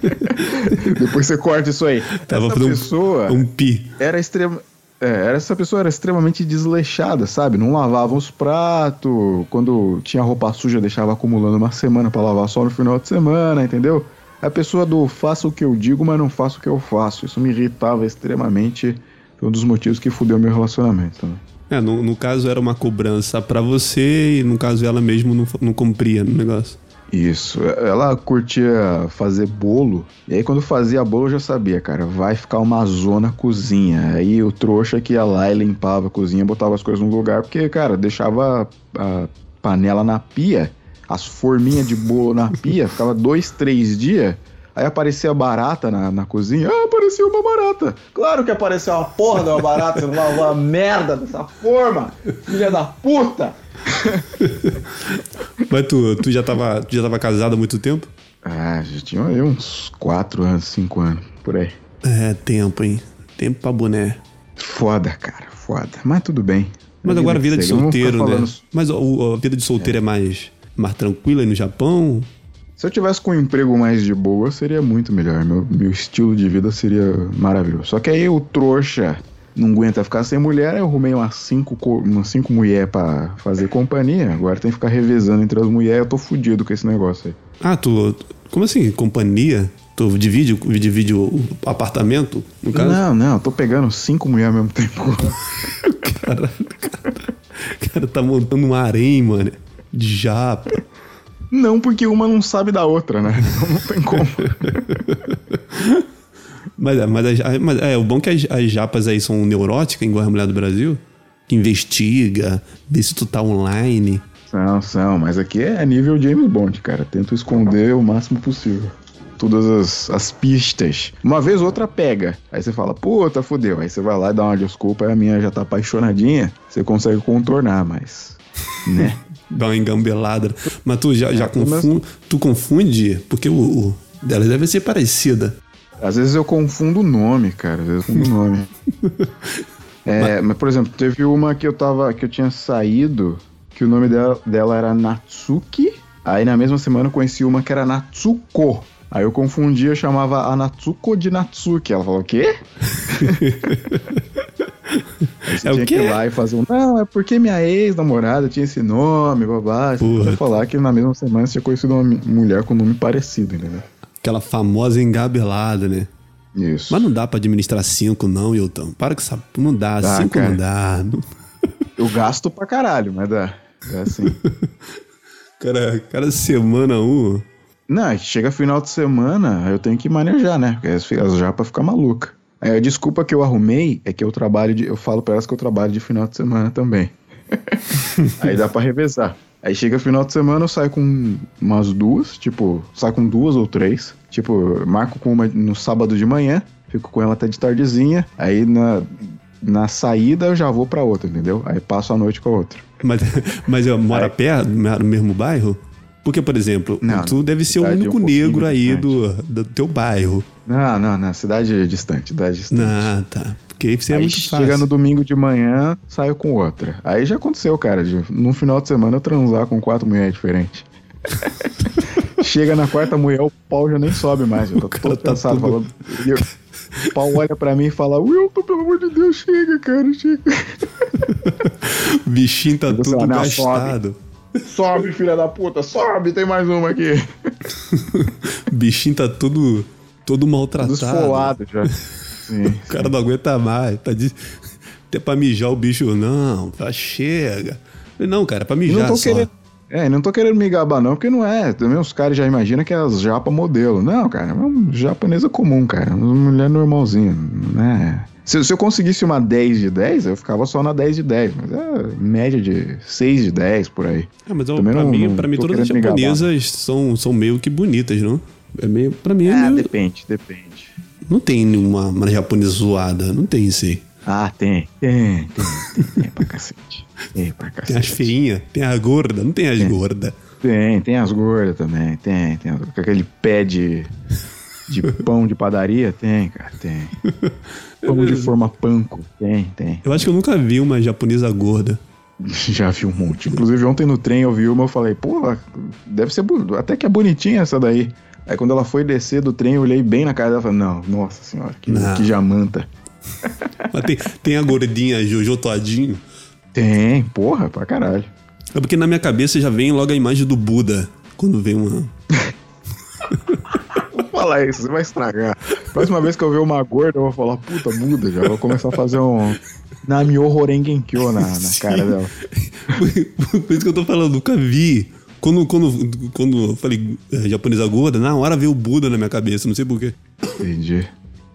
depois você corta isso aí. Tava essa pessoa um pi. era extrema. É, era- essa pessoa era extremamente desleixada, sabe? Não lavava os pratos. Quando tinha roupa suja, deixava acumulando uma semana pra lavar só no final de semana, entendeu? A pessoa do faça o que eu digo, mas não faço o que eu faço. Isso me irritava extremamente. Foi um dos motivos que fudeu meu relacionamento também. É, no, no caso era uma cobrança pra você e no caso ela mesmo não, não cumpria no negócio. Isso. Ela curtia fazer bolo. E aí, quando fazia bolo, eu já sabia, cara, vai ficar uma zona cozinha. Aí o trouxa que ia lá e limpava a cozinha, botava as coisas no lugar, porque, cara, deixava a panela na pia, as forminhas de bolo na pia, ficava dois, três dias. Aí aparecia barata na, na cozinha. Ah, apareceu uma barata. Claro que apareceu uma porra de uma barata, você não lavou a merda dessa forma, filha da puta. Mas tu, tu, já tava, tu já tava casado há muito tempo? Ah, já tinha aí uns quatro anos, cinco anos, por aí. É, tempo, hein? Tempo pra boné. Foda, cara, foda. Mas tudo bem. Mas agora a vida de solteiro, né? falando- Mas a vida de solteiro é, mais, mais tranquila aí no Japão? Se eu tivesse com um emprego mais de boa, seria muito melhor. Meu, meu estilo de vida seria maravilhoso. Só que aí o trouxa não aguenta ficar sem mulher, eu arrumei umas cinco, co- umas cinco mulheres pra fazer companhia. Agora tem que ficar revezando entre as mulheres, eu tô fudido com esse negócio aí. Ah, tu. Como assim? Companhia? Tu divide, divide o apartamento, no caso? Não, não, eu tô pegando cinco mulheres ao mesmo tempo. Cara, o cara tá montando um harém, mano. De japa. Não, porque uma não sabe da outra, né? Então não tem como. Mas, é- mas, as- mas é, o bom é que as, as japas aí são neuróticas, igual a mulher do Brasil. Que investiga, vê se tu tá online. São, são, mas aqui é nível James Bond, cara. Tento esconder o máximo possível. Todas as, as pistas. Uma vez ou outra pega. Aí você fala, puta, fodeu. Aí você vai lá e dá uma desculpa, a minha já tá apaixonadinha. Você consegue contornar, mas. Né? Dá uma engambelada. Mas tu já, já É, confunde. Tu confunde, porque o, o dela deve ser parecida. Às vezes eu confundo o nome, cara. Às vezes eu confundo o nome. É, mas, por exemplo, teve uma que eu tava. que eu tinha saído, que o nome dela, dela era Natsuki. Aí na mesma semana eu conheci uma que era Natsuko. Aí eu confundia, chamava a Natsuko de Natsuki. Ela falou, o quê? Aí você É o tinha que ir lá e fazer um. Não, é porque minha ex-namorada tinha esse nome, babá. Você falar que na mesma semana você tinha conhecido uma mulher com nome parecido, entendeu? Aquela famosa engabelada, né? Isso. Mas não dá pra administrar cinco, não, Hilton. Para com essa. Não dá, Dá, cinco cara. não dá. Não- Eu gasto pra caralho, mas dá. É assim. Cara, cada semana um. Não, que chega final de semana, aí eu tenho que manejar, né? Porque as, as japas ficam malucas. A desculpa que eu arrumei é que eu trabalho de. Eu falo pra elas que eu trabalho de final de semana também. aí dá pra revezar. Aí chega final de semana, eu saio com umas duas, tipo, saio com duas ou três. Tipo, marco com uma no sábado de manhã, fico com ela até de tardezinha. Aí na, na saída eu já vou pra outra, entendeu? Aí passo a noite com a outra. Mas, mas eu moro perto, no mesmo bairro? Porque, por exemplo, Não, tu deve ser o cidade único um negro aí do, distante. do teu bairro. Não, não, não. Cidade distante, cidade distante. Ah, tá. Porque aí você é Aí muito chega fácil. no domingo de manhã, saio com outra. Aí já aconteceu, cara, de no final de semana eu transar com quatro mulheres diferentes. chega na quarta mulher, o pau já nem sobe mais. Eu tô todo tá cansado. tudo- falando. Eu- o pau olha pra mim e fala, Wilton, pelo amor de Deus, chega, cara, chega. O bichinho tá tudo gastado. Sobe, filha da puta, sobe, tem mais uma aqui. O bichinho tá todo, todo maltratado. Desfolado já. Sim. O cara não aguenta mais. Tá de... Até pra mijar o bicho, não, tá chega. Não, cara, é pra mijar Não tô só. querendo. É, não tô querendo me gabar, não, porque não é. Também os caras já imaginam que é as japa modelo. Não, cara, é uma japonesa comum, cara. Uma mulher normalzinha, né? Se, se eu conseguisse uma 10 de 10, eu ficava só na 10 de 10. Mas é média de 6 de 10 por aí. Ah, mas eu, Também pra, não- mim, não pra mim, todas as japonesas são, são meio que bonitas, não? É meio, pra mim, é Ah, meio, depende, depende. não tem nenhuma uma japonesa zoada. Não tem isso aí. Ah, tem. Tem, tem, tem, tem pra cacete. Tem pra cacete. Tem as feinhas, tem as gordas, não tem as gordas. Tem, tem as gordas também. Tem, tem. Com aquele pé de, de pão de padaria? Tem, cara, tem. Pão de forma panko? Tem, tem. Eu acho que eu nunca vi uma japonesa gorda. Já vi um monte. Inclusive, ontem no trem eu vi uma, eu falei, pô, deve ser. Até que é bonitinha essa daí. Aí quando ela foi descer do trem, eu olhei bem na cara dela e falei, não, nossa senhora, que, Não. que jamanta. Mas tem, tem a gordinha Jojo Todinho. Tem, porra, pra caralho. É porque na minha cabeça já vem logo a imagem do Buda. Quando vem uma. Vou falar isso, você vai estragar. Próxima vez que eu ver uma gorda, eu vou falar, puta, muda, já vou começar a fazer um Namyo Horengenkyo na, na cara dela. Por isso que eu tô falando, nunca vi. Quando, quando, quando eu falei eh, japonesa gorda, na hora veio o Buda na minha cabeça, não sei porquê. Entendi.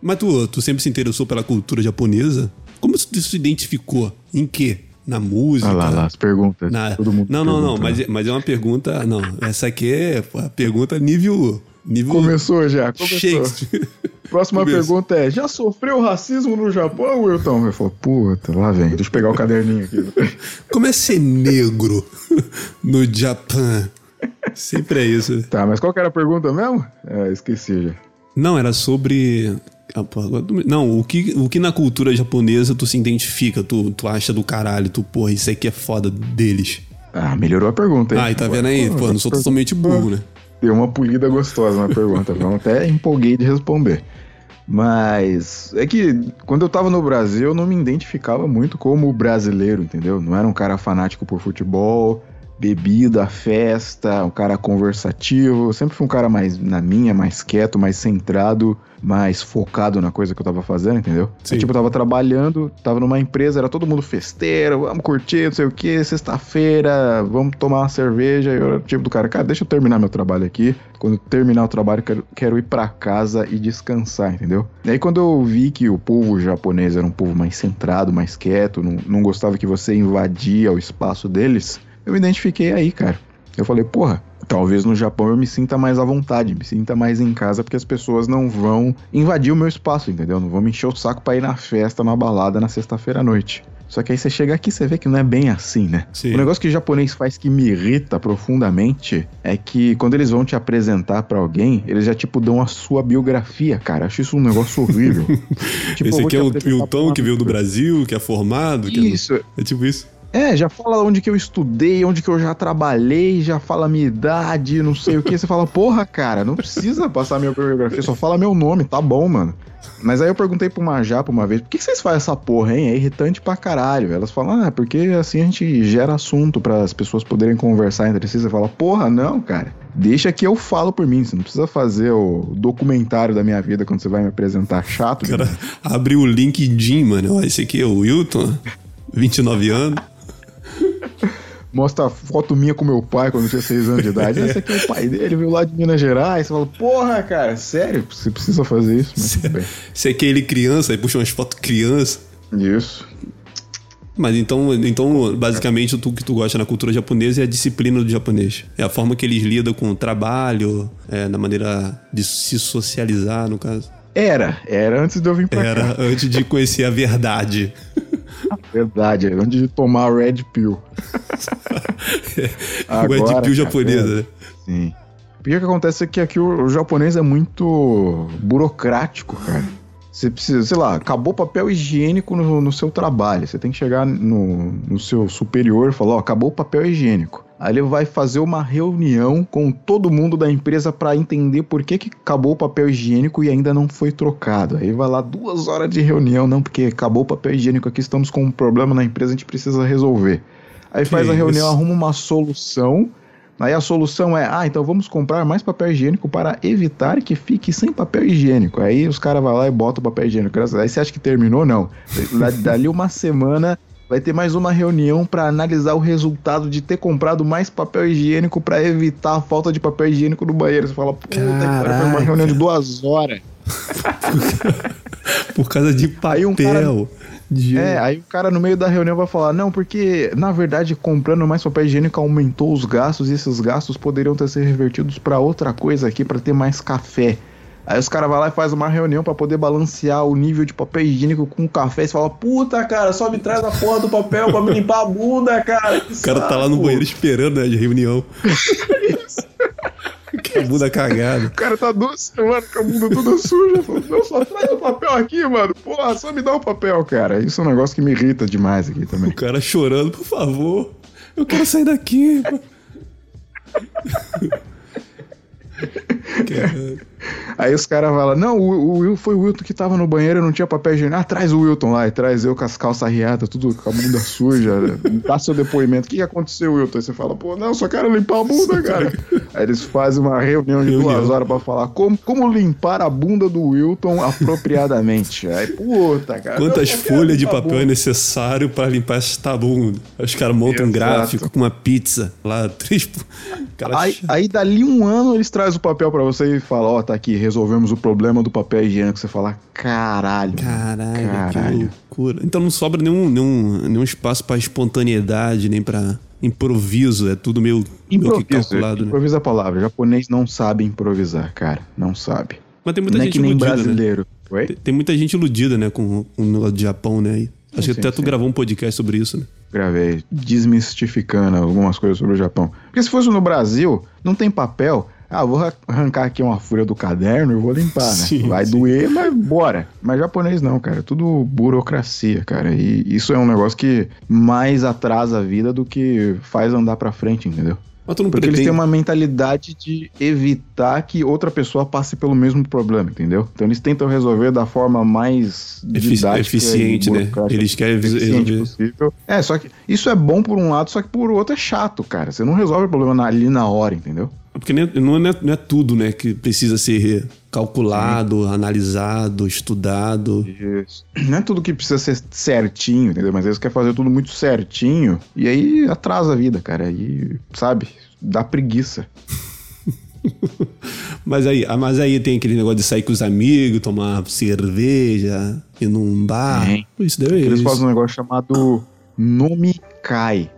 Mas tu, tu sempre se interessou pela cultura japonesa? Como tu se identificou? Em quê? Na música? Olha lá, lá, as perguntas. Na- Todo mundo não, não, não, pergunta, mas, né? é- mas é uma pergunta. Não, essa aqui é a pergunta nível. Nível Começou já, começou. Shakespeare. Próxima pergunta é: já sofreu racismo no Japão, Wilton? Eu falo, puta, lá vem, deixa eu pegar o caderninho aqui. Como é ser negro no Japão? Sempre é isso. tá, mas qual que era a pergunta mesmo? É, esqueci já. Não, era sobre. ah, Não, o que, o que na cultura japonesa tu se identifica, tu, tu acha do caralho, tu, porra, isso aqui é foda deles. Ah, melhorou a pergunta, hein? Ai, tá vendo aí? Pô, não sou totalmente burro, né? Deu uma polida gostosa na pergunta. Vamos até empolguei de responder. Mas é que quando eu tava no Brasil, eu não me identificava muito como brasileiro, entendeu? Não era um cara fanático por futebol, bebida, festa, um cara conversativo. Eu sempre fui um cara mais na minha, mais quieto, mais centrado, mais focado na coisa que eu tava fazendo, entendeu? Sim. Aí, tipo, eu tava trabalhando, tava numa empresa, era todo mundo festeiro, vamos curtir, não sei o que, sexta-feira, vamos tomar uma cerveja. Eu era tipo do cara, cara, deixa eu terminar meu trabalho aqui. Quando eu terminar o trabalho, eu quero, quero ir pra casa e descansar, entendeu? E aí, quando eu vi que o povo japonês era um povo mais centrado, mais quieto, não, não gostava que você invadia o espaço deles, eu me identifiquei aí, cara. Eu falei, porra, talvez no Japão eu me sinta mais à vontade, me sinta mais em casa, porque as pessoas não vão invadir o meu espaço, entendeu? Não vão me encher o saco pra ir na festa, na balada na sexta-feira à noite. Só que aí você chega aqui, você vê que não é bem assim, né? Sim. O negócio que o japonês faz que me irrita profundamente é que quando eles vão te apresentar pra alguém, eles já tipo dão a sua biografia, cara. Acho isso um negócio horrível. Tipo, Esse aqui é o uma que veio do Brasil, que é formado. que é-. É tipo isso. É, já fala onde que eu estudei, onde que eu já trabalhei, já fala minha idade, não sei o que. Você fala, porra, cara, não precisa passar minha biografia, só fala meu nome, tá bom, mano. Mas aí eu perguntei pra uma japa uma vez, por que que vocês fazem essa porra, hein? É irritante pra caralho. Elas falam, ah, porque assim a gente gera assunto para as pessoas poderem conversar entre si. Você fala, porra, não, cara. Deixa que eu falo por mim. Você não precisa fazer o documentário da minha vida quando você vai me apresentar chato. Cara abre o LinkedIn, mano. Ó, esse aqui é o Wilton, 29 anos. mostra foto minha com meu pai quando eu tinha 6 anos de idade. Esse aqui é o pai dele, veio lá de Minas Gerais. Você fala, porra, cara, sério? Você precisa fazer isso? Mas bem. Aqui é ele criança, aí puxa umas fotos criança. Isso. Mas então, então, basicamente, o que tu gosta na cultura japonesa é a disciplina do japonês. É a forma que eles lidam com o trabalho, é, na maneira de se socializar, no caso. Era, era antes de eu vir pra cá. Era antes de conhecer a verdade. Verdade, era antes de tomar a Red Pill. o Red Agora, Pill japonesa, né? Sim. O que acontece é que aqui o, o japonês é muito burocrático, cara. Você precisa, sei lá, acabou papel higiênico no, no seu trabalho. Você tem que chegar no, no seu superior e falar: Ó, acabou o papel higiênico. Aí ele vai fazer uma reunião com todo mundo da empresa pra entender por que, que acabou o papel higiênico e ainda não foi trocado. Aí vai lá duas horas de reunião, não, porque acabou o papel higiênico aqui, estamos com um problema na empresa, a gente precisa resolver. Aí faz a isso? reunião, arruma uma solução. Aí a solução é, ah, então vamos comprar mais papel higiênico para evitar que fique sem papel higiênico. Aí os caras vão lá e botam o papel higiênico. Aí você acha que terminou? Não. Da- Dali uma semana vai ter mais uma reunião para analisar o resultado de ter comprado mais papel higiênico para evitar a falta de papel higiênico no banheiro. Você fala, puta que pariu, foi uma reunião de duas horas. Por causa de papel. Um cara- de- É, aí o cara no meio da reunião vai falar, não, porque na verdade comprando mais papel higiênico aumentou os gastos e esses gastos poderiam ter sido revertidos pra outra coisa aqui, pra ter mais café. Aí os caras vão lá e faz uma reunião pra poder balancear o nível de papel higiênico com café. E você fala, puta, cara, só me traz a porra do papel pra me limpar a bunda, cara. que O cara tá lá no saco." banheiro esperando né, de reunião. que a bunda cagada. O cara tá duas semanas com a bunda toda suja. Não, só traz o papel aqui, mano. Porra, só me dá o papel, cara. Isso é um negócio que me irrita demais aqui também. O cara chorando, por favor. Eu quero sair daqui. Cara, Aí os caras falam, não, o, o Will foi o Wilton que tava no banheiro e não tinha papel higiênico. Ah, traz o Wilton lá e traz eu com as calças riadas, tudo com a bunda suja. Dá seu depoimento. O que, que aconteceu, Wilton? Aí você fala, pô, não, só quero limpar a bunda, cara. Aí eles fazem uma reunião de duas horas pra falar como, como limpar a bunda do Wilton apropriadamente. Aí, puta, cara. Quantas folhas de papel é necessário pra limpar esta bunda? Aí Os caras montam um gráfico com uma pizza lá, três. Cara, Aí, aí dali um ano eles trazem o papel pra você e falam, ó, tá aqui, resolvemos o problema do papel higiênico. Você fala, caralho. Caralho, caralho. que loucura. Então não sobra nenhum, nenhum, nenhum espaço pra espontaneidade, nem pra improviso. É tudo meio, meio que Improviso, calculado, né? improvisa a palavra. O japonês não sabe improvisar, cara. Não sabe. Mas tem muita não é gente que nem iludida, né? brasileiro. Oi? Tem, tem muita gente iludida, né, com, com o negócio de Japão, né? Acho que Sim, até tu sim. gravou um podcast sobre isso, né? Gravei desmistificando algumas coisas sobre o Japão. Porque se fosse no Brasil, não tem papel. Ah, vou arran- arrancar aqui uma folha do caderno e vou limpar, né? Sim, Vai sim. doer, mas bora. Mas japonês não, cara. É tudo burocracia, cara. E isso é um negócio que mais atrasa a vida do que faz andar pra frente, entendeu? Porque eles pretende... têm uma mentalidade de evitar que outra pessoa passe pelo mesmo problema, entendeu? Então eles tentam resolver da forma mais didática eficiente, né? Eles querem resolver. possível. É, só que isso é bom por um lado, só que por outro é chato, cara. Você não resolve o problema ali na hora, entendeu? Porque nem- não é, não é tudo, né, que precisa ser calculado, analisado, estudado. Isso. Não é tudo que precisa ser certinho, entendeu? Mas eles querem fazer tudo muito certinho e aí atrasa a vida, cara. Aí, sabe? Dá preguiça. Mas aí, ah, mas aí tem aquele negócio de sair com os amigos, tomar cerveja, ir num bar. Tem. Isso deve Eles isso. fazem um negócio chamado Nomikai.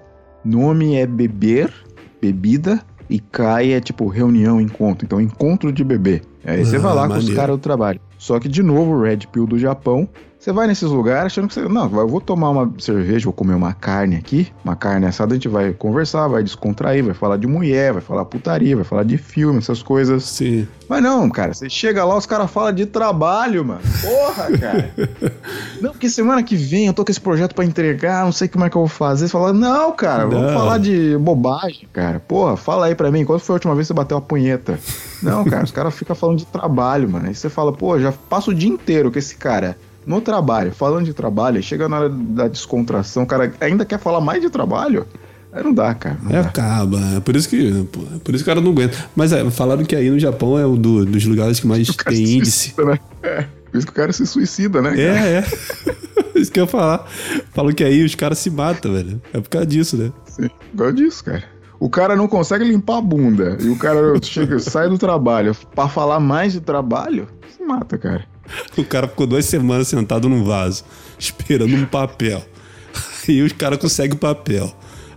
Nome é beber, bebida, e cai é tipo reunião, encontro. Então, encontro de bebê. Aí você Ah, vai lá com os maneiro. caras do trabalho. Só que, de novo, Red Pill do Japão. Você vai nesses lugares achando que você. Não, eu vou tomar uma cerveja, vou comer uma carne aqui, uma carne assada, a gente vai conversar, vai descontrair, vai falar de mulher, vai falar putaria, vai falar de filme, essas coisas. Sim. Mas não, cara, você chega lá, os caras falam de trabalho, mano. Porra, cara. não, porque semana que vem eu tô com esse projeto pra entregar, não sei como é que eu vou fazer. Você fala, não, cara, vamos Não. falar de bobagem, cara. Porra, fala aí pra mim, quando foi a última vez que você bateu a punheta? Não, cara, os caras ficam falando de trabalho, mano. Aí você fala, pô, já passo o dia inteiro com esse cara no trabalho, falando de trabalho, chega na hora da descontração, o cara ainda quer falar mais de trabalho. Aí não dá, cara. Não É, dá. acaba. É por isso que. é por isso que o cara não aguenta. Mas é, falaram que aí no Japão é um do- dos lugares que mais cara tem índice. suicida, né? É, por isso que o cara se suicida, né? cara? É, é. isso que eu ia falar. Falam que aí os caras se matam, velho. É por causa disso, né? Sim, igual disso, cara. O cara não consegue limpar a bunda e o cara chega, sai do trabalho pra falar mais de trabalho, se mata, cara. O cara ficou duas semanas sentado num vaso, esperando um papel. Aí os caras conseguem o papel.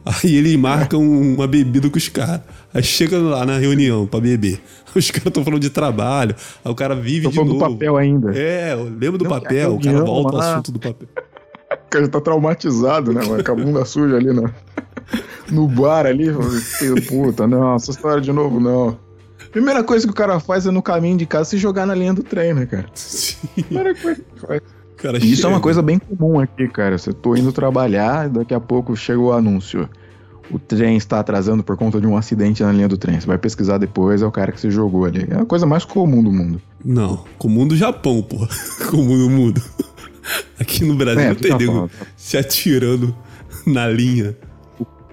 Aí ele marca um- uma bebida com os caras. Aí chega lá na reunião pra beber. Os caras estão falando de trabalho. Aí o cara vive Tô de falando novo. do papel ainda. É, eu lembro do Não, papel. O cara volta ao assunto do papel. O cara já tá traumatizado, né, mano? Com a bunda suja ali no, no bar ali. Puta, não, essa história de novo, não. Primeira coisa que o cara faz é no caminho de casa se jogar na linha do trem, né, cara? Sim. Primeira coisa que faz. O cara Isso é chega. uma coisa bem comum aqui, cara. Você tô indo trabalhar, daqui a pouco chega o anúncio. O trem está atrasando por conta de um acidente na linha do trem. Você vai pesquisar depois, é o cara que se jogou ali. É a coisa mais comum do mundo. Não, comum do Japão, porra. Comum do mundo. Aqui no Brasil É, não tem Japão. nego se atirando na linha.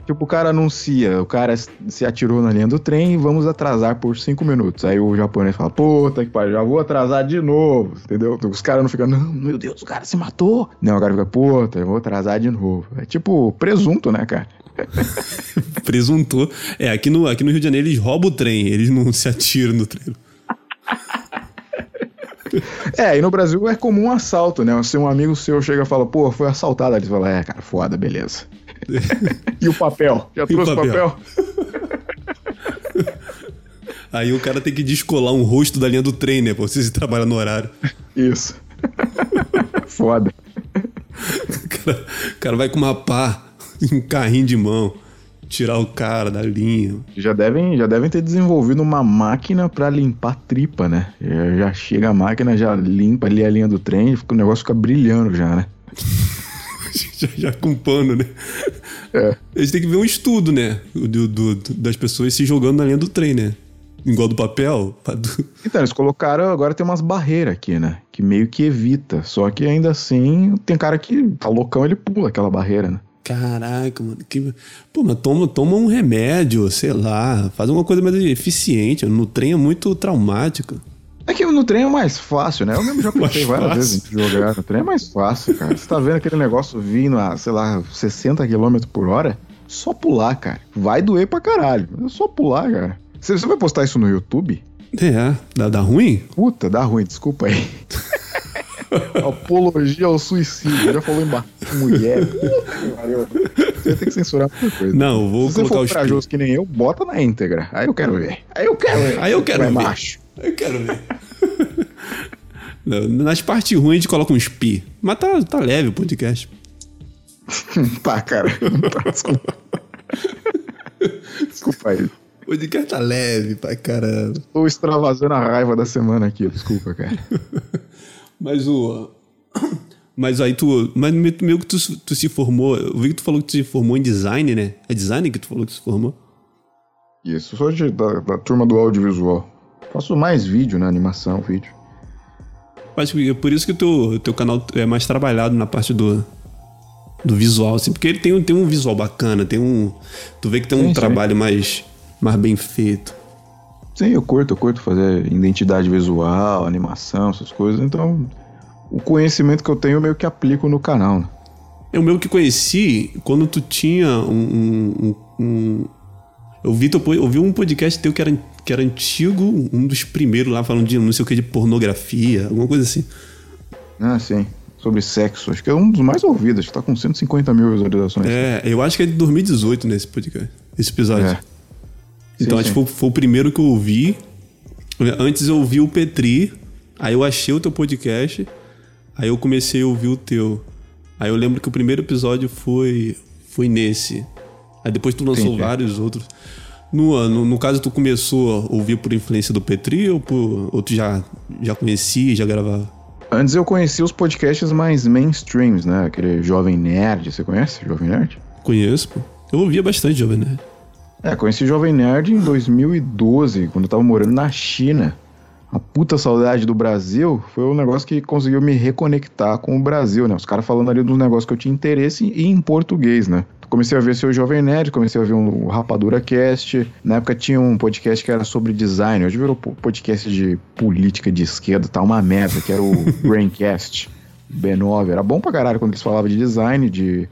Tipo, o cara anuncia, o cara se atirou na linha do trem e vamos atrasar por cinco minutos. Aí o japonês fala, puta que pariu, já vou atrasar de novo, entendeu? Os caras não ficam, não, meu Deus, o cara se matou. Não, o cara fica, puta, eu vou atrasar de novo. É tipo presunto, né, cara? Presuntou. É, aqui no, aqui no Rio de Janeiro eles roubam o trem, eles não se atiram no trem. É, e no Brasil é comum um assalto, né? Se um amigo seu chega e fala, pô, foi assaltado, ele fala, é, cara, foda, beleza. E o papel? Já trouxe o papel? papel? Aí o cara tem que descolar um rosto da linha do trem, né? Pra você se trabalhar no horário. Isso. foda. O cara, o cara vai com uma pá, um carrinho de mão, tirar o cara da linha. Já devem, já devem ter desenvolvido uma máquina pra limpar tripa, né? Já, já chega a máquina, já limpa ali a linha do trem, fica- o negócio fica brilhando já, né? Já, já com pano, né? É. Eles têm que ver um estudo, né? Do, do- das pessoas se jogando na linha do trem, né? Igual do papel. do- Então, eles colocaram, agora tem umas barreiras aqui, né? Que meio que evita. Só que ainda assim, tem cara que tá loucão, ele pula aquela barreira, né? Caraca, mano. Que... Pô, mas toma, toma um remédio, sei lá. Faz uma coisa mais eficiente. No trem é muito traumático. É que no trem é mais fácil, né? Eu mesmo já pensei várias fácil. vezes em jogar no trem, é mais fácil, cara. Você tá vendo aquele negócio vindo a, sei lá, 60 km por hora? Só pular, cara. Vai doer pra caralho. É só pular, cara. Você, você vai postar isso no YouTube? É, dá, dá ruim? Puta, dá ruim, desculpa aí. Apologia ao suicídio. Já falou em mulher. Você vai ter que censurar muita coisa. Não, vou Se você colocar for os corajoso que nem eu, bota na íntegra. Aí eu quero ver. Aí eu quero ver. Aí eu quero ver. macho. Eu quero ver. Nas partes ruins a gente coloca uns pi. Mas tá, tá leve o podcast. Tá, cara. Tá, desculpa. Desculpa aí. O podcast tá leve pra caramba. Tô extravasando a raiva da semana aqui, desculpa, cara. Mas o. Mas aí tu. Mas meio que tu, tu se formou. Eu vi que tu falou que tu se formou em design, né? É design que tu falou que se formou? Isso, sou de, da, da turma do audiovisual. Faço mais vídeo, né? Animação, vídeo. Acho que é por isso que o teu, teu canal é mais trabalhado na parte do, do visual, assim, porque ele tem, um- tem um visual bacana, tem um. Tu vê que tem um Sim, sim. trabalho mais, mais bem feito. Sim, eu curto, eu curto fazer identidade visual, animação, essas coisas. Então, o conhecimento que eu tenho eu meio que aplico no canal. Né? Eu meio que conheci quando tu tinha um. um- um- eu, vi eu vi um podcast teu que era, que era antigo, um dos primeiros lá falando de não sei o que, de pornografia, alguma coisa assim. Ah, sim. sobre sexo. Acho que é um dos mais ouvidos, que tá com 150 mil visualizações. É, eu acho que é de 2018 nesse podcast, esse episódio. É. Então Sim, acho que sim. foi, foi o primeiro que eu ouvi. Antes eu ouvi o Petri, aí eu achei o teu podcast, aí eu comecei a ouvir o teu. Aí eu lembro que o primeiro episódio foi foi nesse. Aí depois tu lançou Entendi. vários outros. No, no, no caso, tu começou a ouvir por influência do Petri ou, por, ou tu já, já conhecia, já gravava? Antes eu conhecia os podcasts mais mainstreams, né? Aquele Jovem Nerd, você conhece Jovem Nerd? Conheço, pô. Eu ouvia bastante Jovem Nerd. É, conheci Jovem Nerd em 2012, quando eu tava morando na China. A puta saudade do Brasil foi um negócio que conseguiu me reconectar com o Brasil, né? Os caras falando ali dos negócios que eu tinha interesse e em português, né? Comecei a ver seu Jovem Nerd, comecei a ver um Rapadura Cast. Na época tinha um podcast que era sobre design. Hoje virou po- podcast de política de esquerda, tá uma merda, que era o Braincast. B9. Era bom pra caralho quando eles falavam de design, de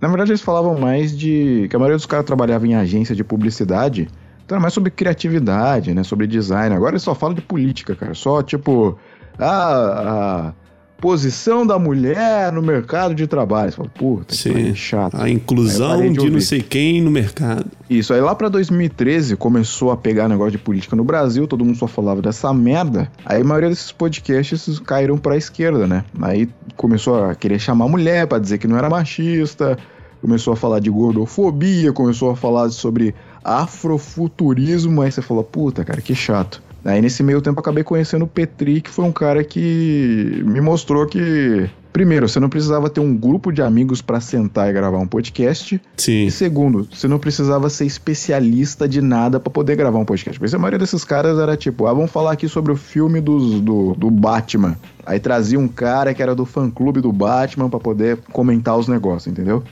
na verdade, eles falavam mais de. que a maioria dos caras trabalhava em agência de publicidade. Então era mais sobre criatividade, né? Sobre design. Agora eles só falam de política, cara. Só tipo. Ah, a posição da mulher no mercado de trabalho. Você fala, puta, que Sim. chato. A inclusão de de, não sei quem no mercado. Isso, aí lá pra 2013 começou a pegar negócio de política no Brasil, todo mundo só falava dessa merda. Aí a maioria desses podcasts caíram pra esquerda, né? Aí começou a querer chamar a mulher pra dizer que não era machista, começou a falar de gordofobia, começou a falar sobre afrofuturismo, aí você falou, puta, cara, que chato. Aí nesse meio tempo acabei conhecendo o Petri, que foi um cara que me mostrou que Primeiro, você não precisava ter um grupo de amigos pra sentar e gravar um podcast. Sim. E segundo, você não precisava ser especialista de nada pra poder gravar um podcast. Porque a maioria desses caras era tipo, ah, vamos falar aqui sobre o filme dos, do, do Batman. Aí trazia um cara que era do fã-clube do Batman pra poder comentar os negócios, entendeu?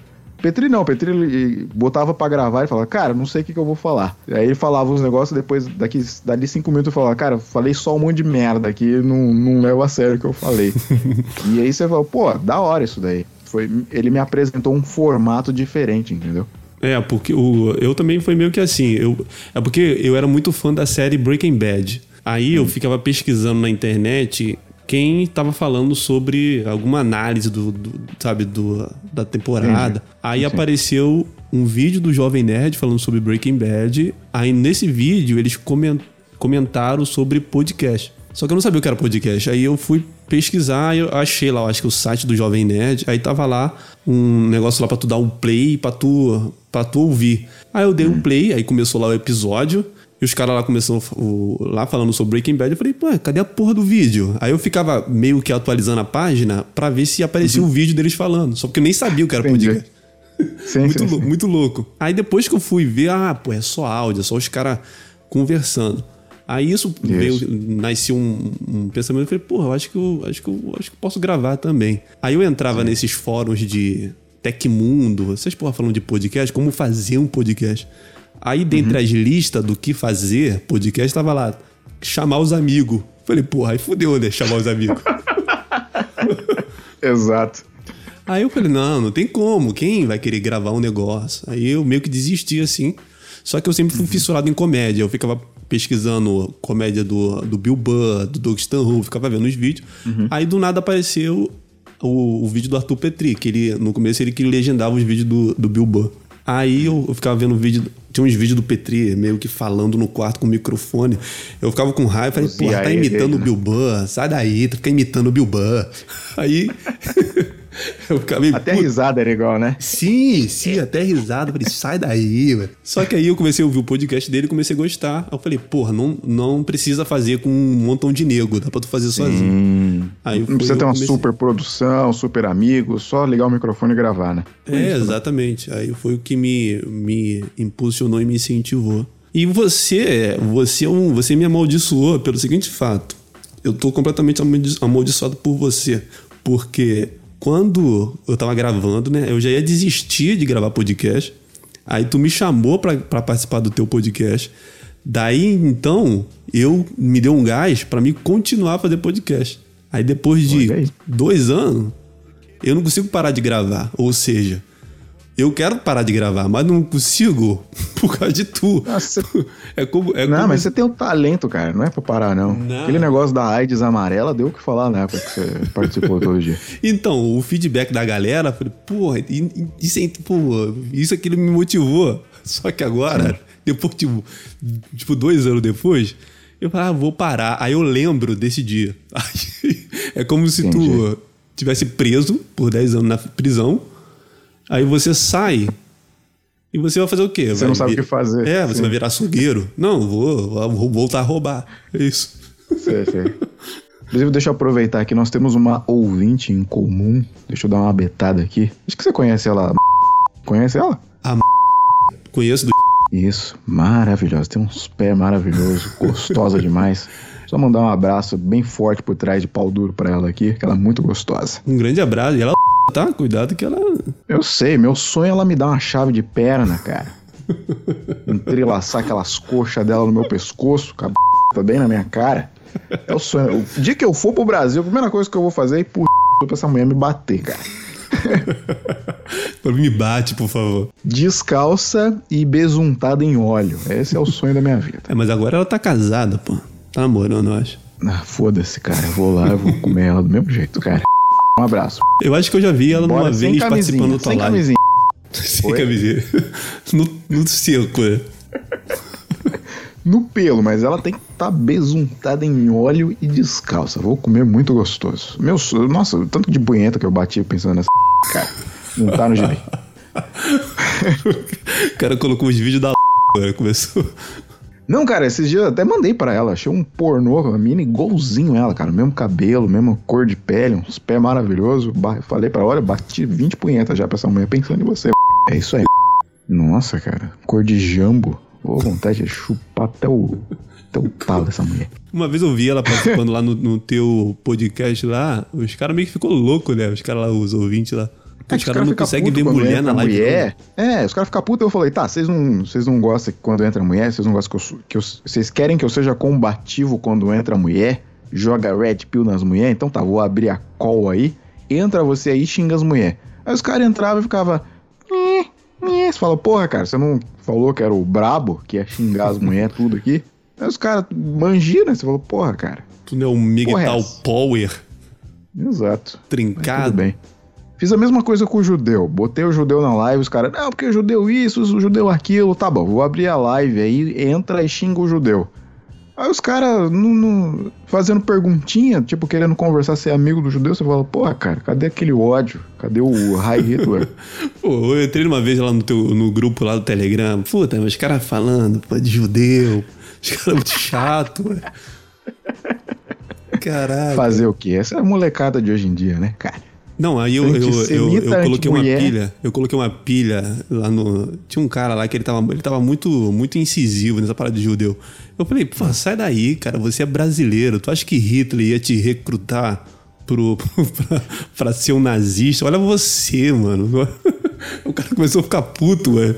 Petri não, Petri ele botava pra gravar e falava, cara, não sei o que, que eu vou falar. Aí ele falava os negócios, depois, daqui, dali cinco minutos, eu falava, cara, falei só um monte de merda aqui, não, não leva a sério o que eu falei. e aí você falou, pô, da hora isso daí. Foi, ele me apresentou um formato diferente, entendeu? É, porque o, eu também foi meio que assim. Eu, é porque eu era muito fã da série Breaking Bad. Aí eu ficava pesquisando na internet quem estava falando sobre alguma análise do, do- sabe, do, da temporada. Aí apareceu um vídeo do Jovem Nerd falando sobre Breaking Bad. Aí nesse vídeo eles comen- comentaram sobre podcast. Só que eu não sabia o que era podcast. Aí eu fui pesquisar eu achei lá, eu acho que o site do Jovem Nerd. Aí tava lá um negócio lá pra tu dar um play pra tu, pra tu ouvir. Aí eu dei um play, aí começou lá o episódio. E os caras lá começaram o- lá falando sobre Breaking Bad. Eu falei, pô, cadê a porra do vídeo? Aí eu ficava meio que atualizando a página pra ver se aparecia o vídeo deles falando. Só porque eu nem sabia o que era Entendi. podcast. Sim, Muito, sim, lou- sim. muito louco. Aí depois que eu fui ver, ah, pô, é só áudio, é só os caras conversando. Aí isso, veio, nasceu um, um pensamento, eu falei, porra, eu acho que eu acho que eu acho que eu posso gravar também. Aí eu entrava nesses fóruns de Tecmundo, vocês porra falando de podcast, como fazer um podcast. Aí dentre Uhum. as listas do que fazer podcast tava lá chamar os amigos. Falei, porra, aí fudeu, né? Chamar os amigos. Exato. Aí eu falei, não, não tem como. Quem vai querer gravar um negócio? Aí eu meio que desisti assim. Só que eu sempre fui fissurado em comédia. Eu ficava pesquisando comédia do, do Bill Burr, do Doug Stanhope, ficava vendo os vídeos. Aí do nada apareceu o, o vídeo do Arthur Petri, que ele, no começo ele que legendava os vídeos do, do Bill Burr. Aí eu, eu ficava vendo vídeo. Tinha uns vídeos do Petri, meio que falando no quarto com o microfone. Eu ficava com raiva, falei, pô, tá imitando o? Bill Burr, sai daí, tu fica imitando o Bill Burr. Aí. Até a "Puta, risada era igual, né? Sim, sim, até risada. Eu falei, sai daí, velho. Só que aí eu comecei a ouvir o podcast dele e comecei a gostar. Aí eu falei, porra, não, não precisa fazer com um montão de nego, dá pra tu fazer sozinho. Aí Não foi- precisa ter uma comecei- super produção, super amigo, só ligar o microfone e gravar, né? É, exatamente. Aí foi o que me, me impulsionou e me incentivou. E você, você, é um, você me amaldiçoou pelo seguinte fato. Eu tô completamente amaldi- amaldiçoado por você. Porque quando eu tava gravando, né? Eu já ia desistir de gravar podcast. Aí tu me chamou pra pra participar do teu podcast. Daí, então, eu me deu um gás pra me continuar a fazer podcast. Aí depois de dois anos, eu não consigo parar de gravar. Ou seja, eu quero parar de gravar, mas não consigo por causa de tu. Nossa, É como. É Não, como- mas você tem um talento, cara. Não é pra parar, não. Não. Aquele negócio da AIDS amarela deu o que falar na época que você participou todo dia. Então, o feedback da galera, eu falei, porra, isso, aí, pô, isso aquilo me motivou. Só que agora, depois, tipo, tipo, dois anos depois, eu falei, ah, vou parar. Aí eu lembro desse dia. É como se tu Entendi. tivesse preso por 10 anos na prisão, aí você sai e você vai fazer o quê? Você Vai não sabe o vir- que fazer. É, você Sim. vai virar açougueiro. Não, vou, vou voltar a roubar. É isso. Sei, sei. Inclusive, deixa eu aproveitar aqui. Nós temos uma ouvinte em comum. Deixa eu dar uma betada aqui. Acho que você conhece ela. Conhece ela? Conheço do Isso, maravilhosa. Tem uns pés maravilhosos, gostosa demais. Só mandar um abraço bem forte por trás de pau duro pra ela aqui, que ela é muito gostosa. um grande abraço. E ela tá? Cuidado que ela. Eu sei, meu sonho é ela me dar uma chave de perna, cara. Entrelaçar aquelas coxas dela no meu pescoço, com a tá bem na minha cara. É o sonho. O dia que eu for pro Brasil, a primeira coisa que eu vou fazer é ir pro pra essa mulher me bater, cara. Me bate, por favor. Descalça e besuntada em óleo. Esse é o sonho da minha vida. É, mas agora ela tá casada, pô. Tá namorando, eu acho. Ah, foda-se, cara. Eu vou lá, eu vou comer ela do mesmo jeito, cara. Um abraço. Eu acho que eu já vi ela Bora numa vez participando do sem live. camisinha. Sem Oi? camisinha. No, no seco, né? No pelo, mas ela tem que estar besuntada em óleo e descalça. Vou comer muito gostoso. Meu nossa, o tanto de punheta que eu bati pensando nessa cara. Não tá no gibi. O cara colocou os vídeos da começou. Não, cara, esses dias eu até mandei pra ela. Achei um pornô, uma mina igualzinho ela, cara. Mesmo cabelo, mesma cor de pele, uns pés maravilhosos. Falei pra ela, olha, bati 20 punhetas já pra essa mulher pensando em você. É isso aí. Nossa, cara, cor de jambo. Vou vontade de chupar até o, até o talo dessa mulher. Uma vez eu vi ela participando lá no, no teu podcast lá, os caras meio que ficou louco, né? Os caras lá, os ouvintes lá. É os caras não fica conseguem ver mulher na live. Mulher. É, os caras ficam putos. Eu falei, tá, vocês não, vocês não gostam que quando entra mulher, vocês não gostam que eu, sou- que eu. Vocês querem que eu seja combativo quando entra mulher? Joga red pill nas mulheres? Então tá, vou abrir a call aí. Entra você aí e xinga as mulheres. Aí os caras entravam e ficavam. Você fala, porra, cara, você não falou que era o brabo, que ia xingar as mulheres tudo aqui? Aí os caras mangiam, né? Você falou, porra, cara. Tu não é um Miguel é? Power Exato. Mas trincado. tudo bem. Fiz a mesma coisa com o judeu. Botei o judeu na live, os caras, não, porque o judeu isso, o judeu aquilo. Tá bom, vou abrir a live aí, entra e xinga o judeu. Aí os caras fazendo perguntinha, tipo, querendo conversar, ser amigo do judeu, você fala, porra, cara, cadê aquele ódio? Cadê o High Hitler? Pô, eu entrei uma vez lá no, teu, no grupo lá do Telegram. Puta, mas os caras falando, pô, de judeu. Os caras muito chato, ué. Caralho. Fazer o quê? Essa é a molecada de hoje em dia, né, cara? Não, aí eu, eu, eu, eu coloquei uma pilha. Eu coloquei uma pilha lá no. Tinha um cara lá que ele tava, ele tava muito, muito incisivo nessa parada de judeu. Eu falei, pô, sai daí, cara. Você é brasileiro. Tu acha que Hitler ia te recrutar pro, pra, pra ser um nazista? Olha você, mano. O cara começou a ficar puto, ué.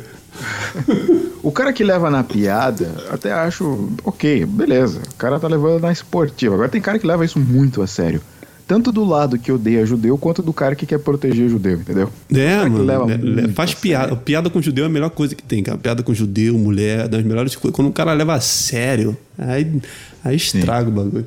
O cara que leva na piada, até acho ok, beleza. O cara tá levando na esportiva. Agora tem cara que leva isso muito a sério. Tanto do lado que odeia judeu, quanto do cara que quer proteger judeu, entendeu? É, mano. leva le- le- muito faz piada. Piada com judeu é a melhor coisa que tem, cara. Piada com judeu, mulher, é das melhores coisas. Quando o cara leva a sério, aí, aí estraga o bagulho.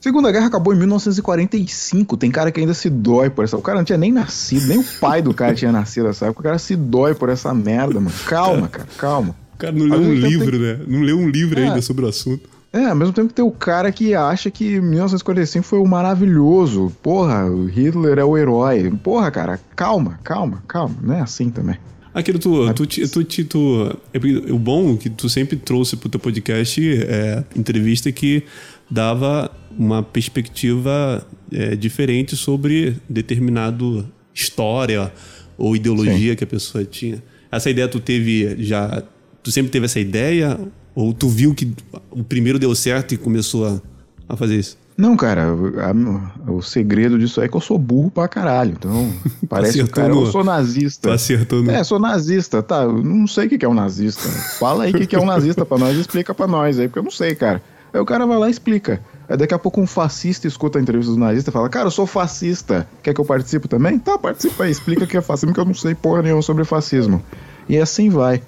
Segunda Guerra acabou em 1945. Tem cara que ainda se dói por essa. O cara não tinha nem nascido, nem o pai do cara tinha nascido nessa época. O cara se dói por essa merda, mano. Calma, cara, calma. O cara não leu um livro, né? Não leu um livro É. ainda sobre o assunto. É, ao mesmo tempo que tem o cara que acha que 1945 foi o maravilhoso. Porra, o Hitler é o herói. Porra, cara, calma, calma, calma. Não é assim também. Aquilo tu, tu, tu, ti- tu, é o bom que tu sempre trouxe pro teu podcast é entrevista que dava uma perspectiva é, diferente sobre determinado história ou ideologia que a pessoa tinha. Essa ideia tu teve já, tu sempre teve essa ideia ou tu viu que o primeiro deu certo e começou a, a fazer isso? Não, cara, a- o segredo disso é que eu sou burro pra caralho. Então, parece o Acertou cara. no- Eu sou nazista. Tu acertou no... É, sou nazista, tá? Eu não sei o que que é um nazista. Fala aí o que que é um nazista pra nós, explica pra nós aí, porque eu não sei, cara. Aí o cara vai lá e explica. Aí daqui a pouco um fascista escuta a entrevista do nazista e fala: Cara, eu sou fascista. Quer que eu participe também? Tá, participa aí, explica o que é fascismo, que eu não sei porra nenhuma sobre fascismo. E assim vai.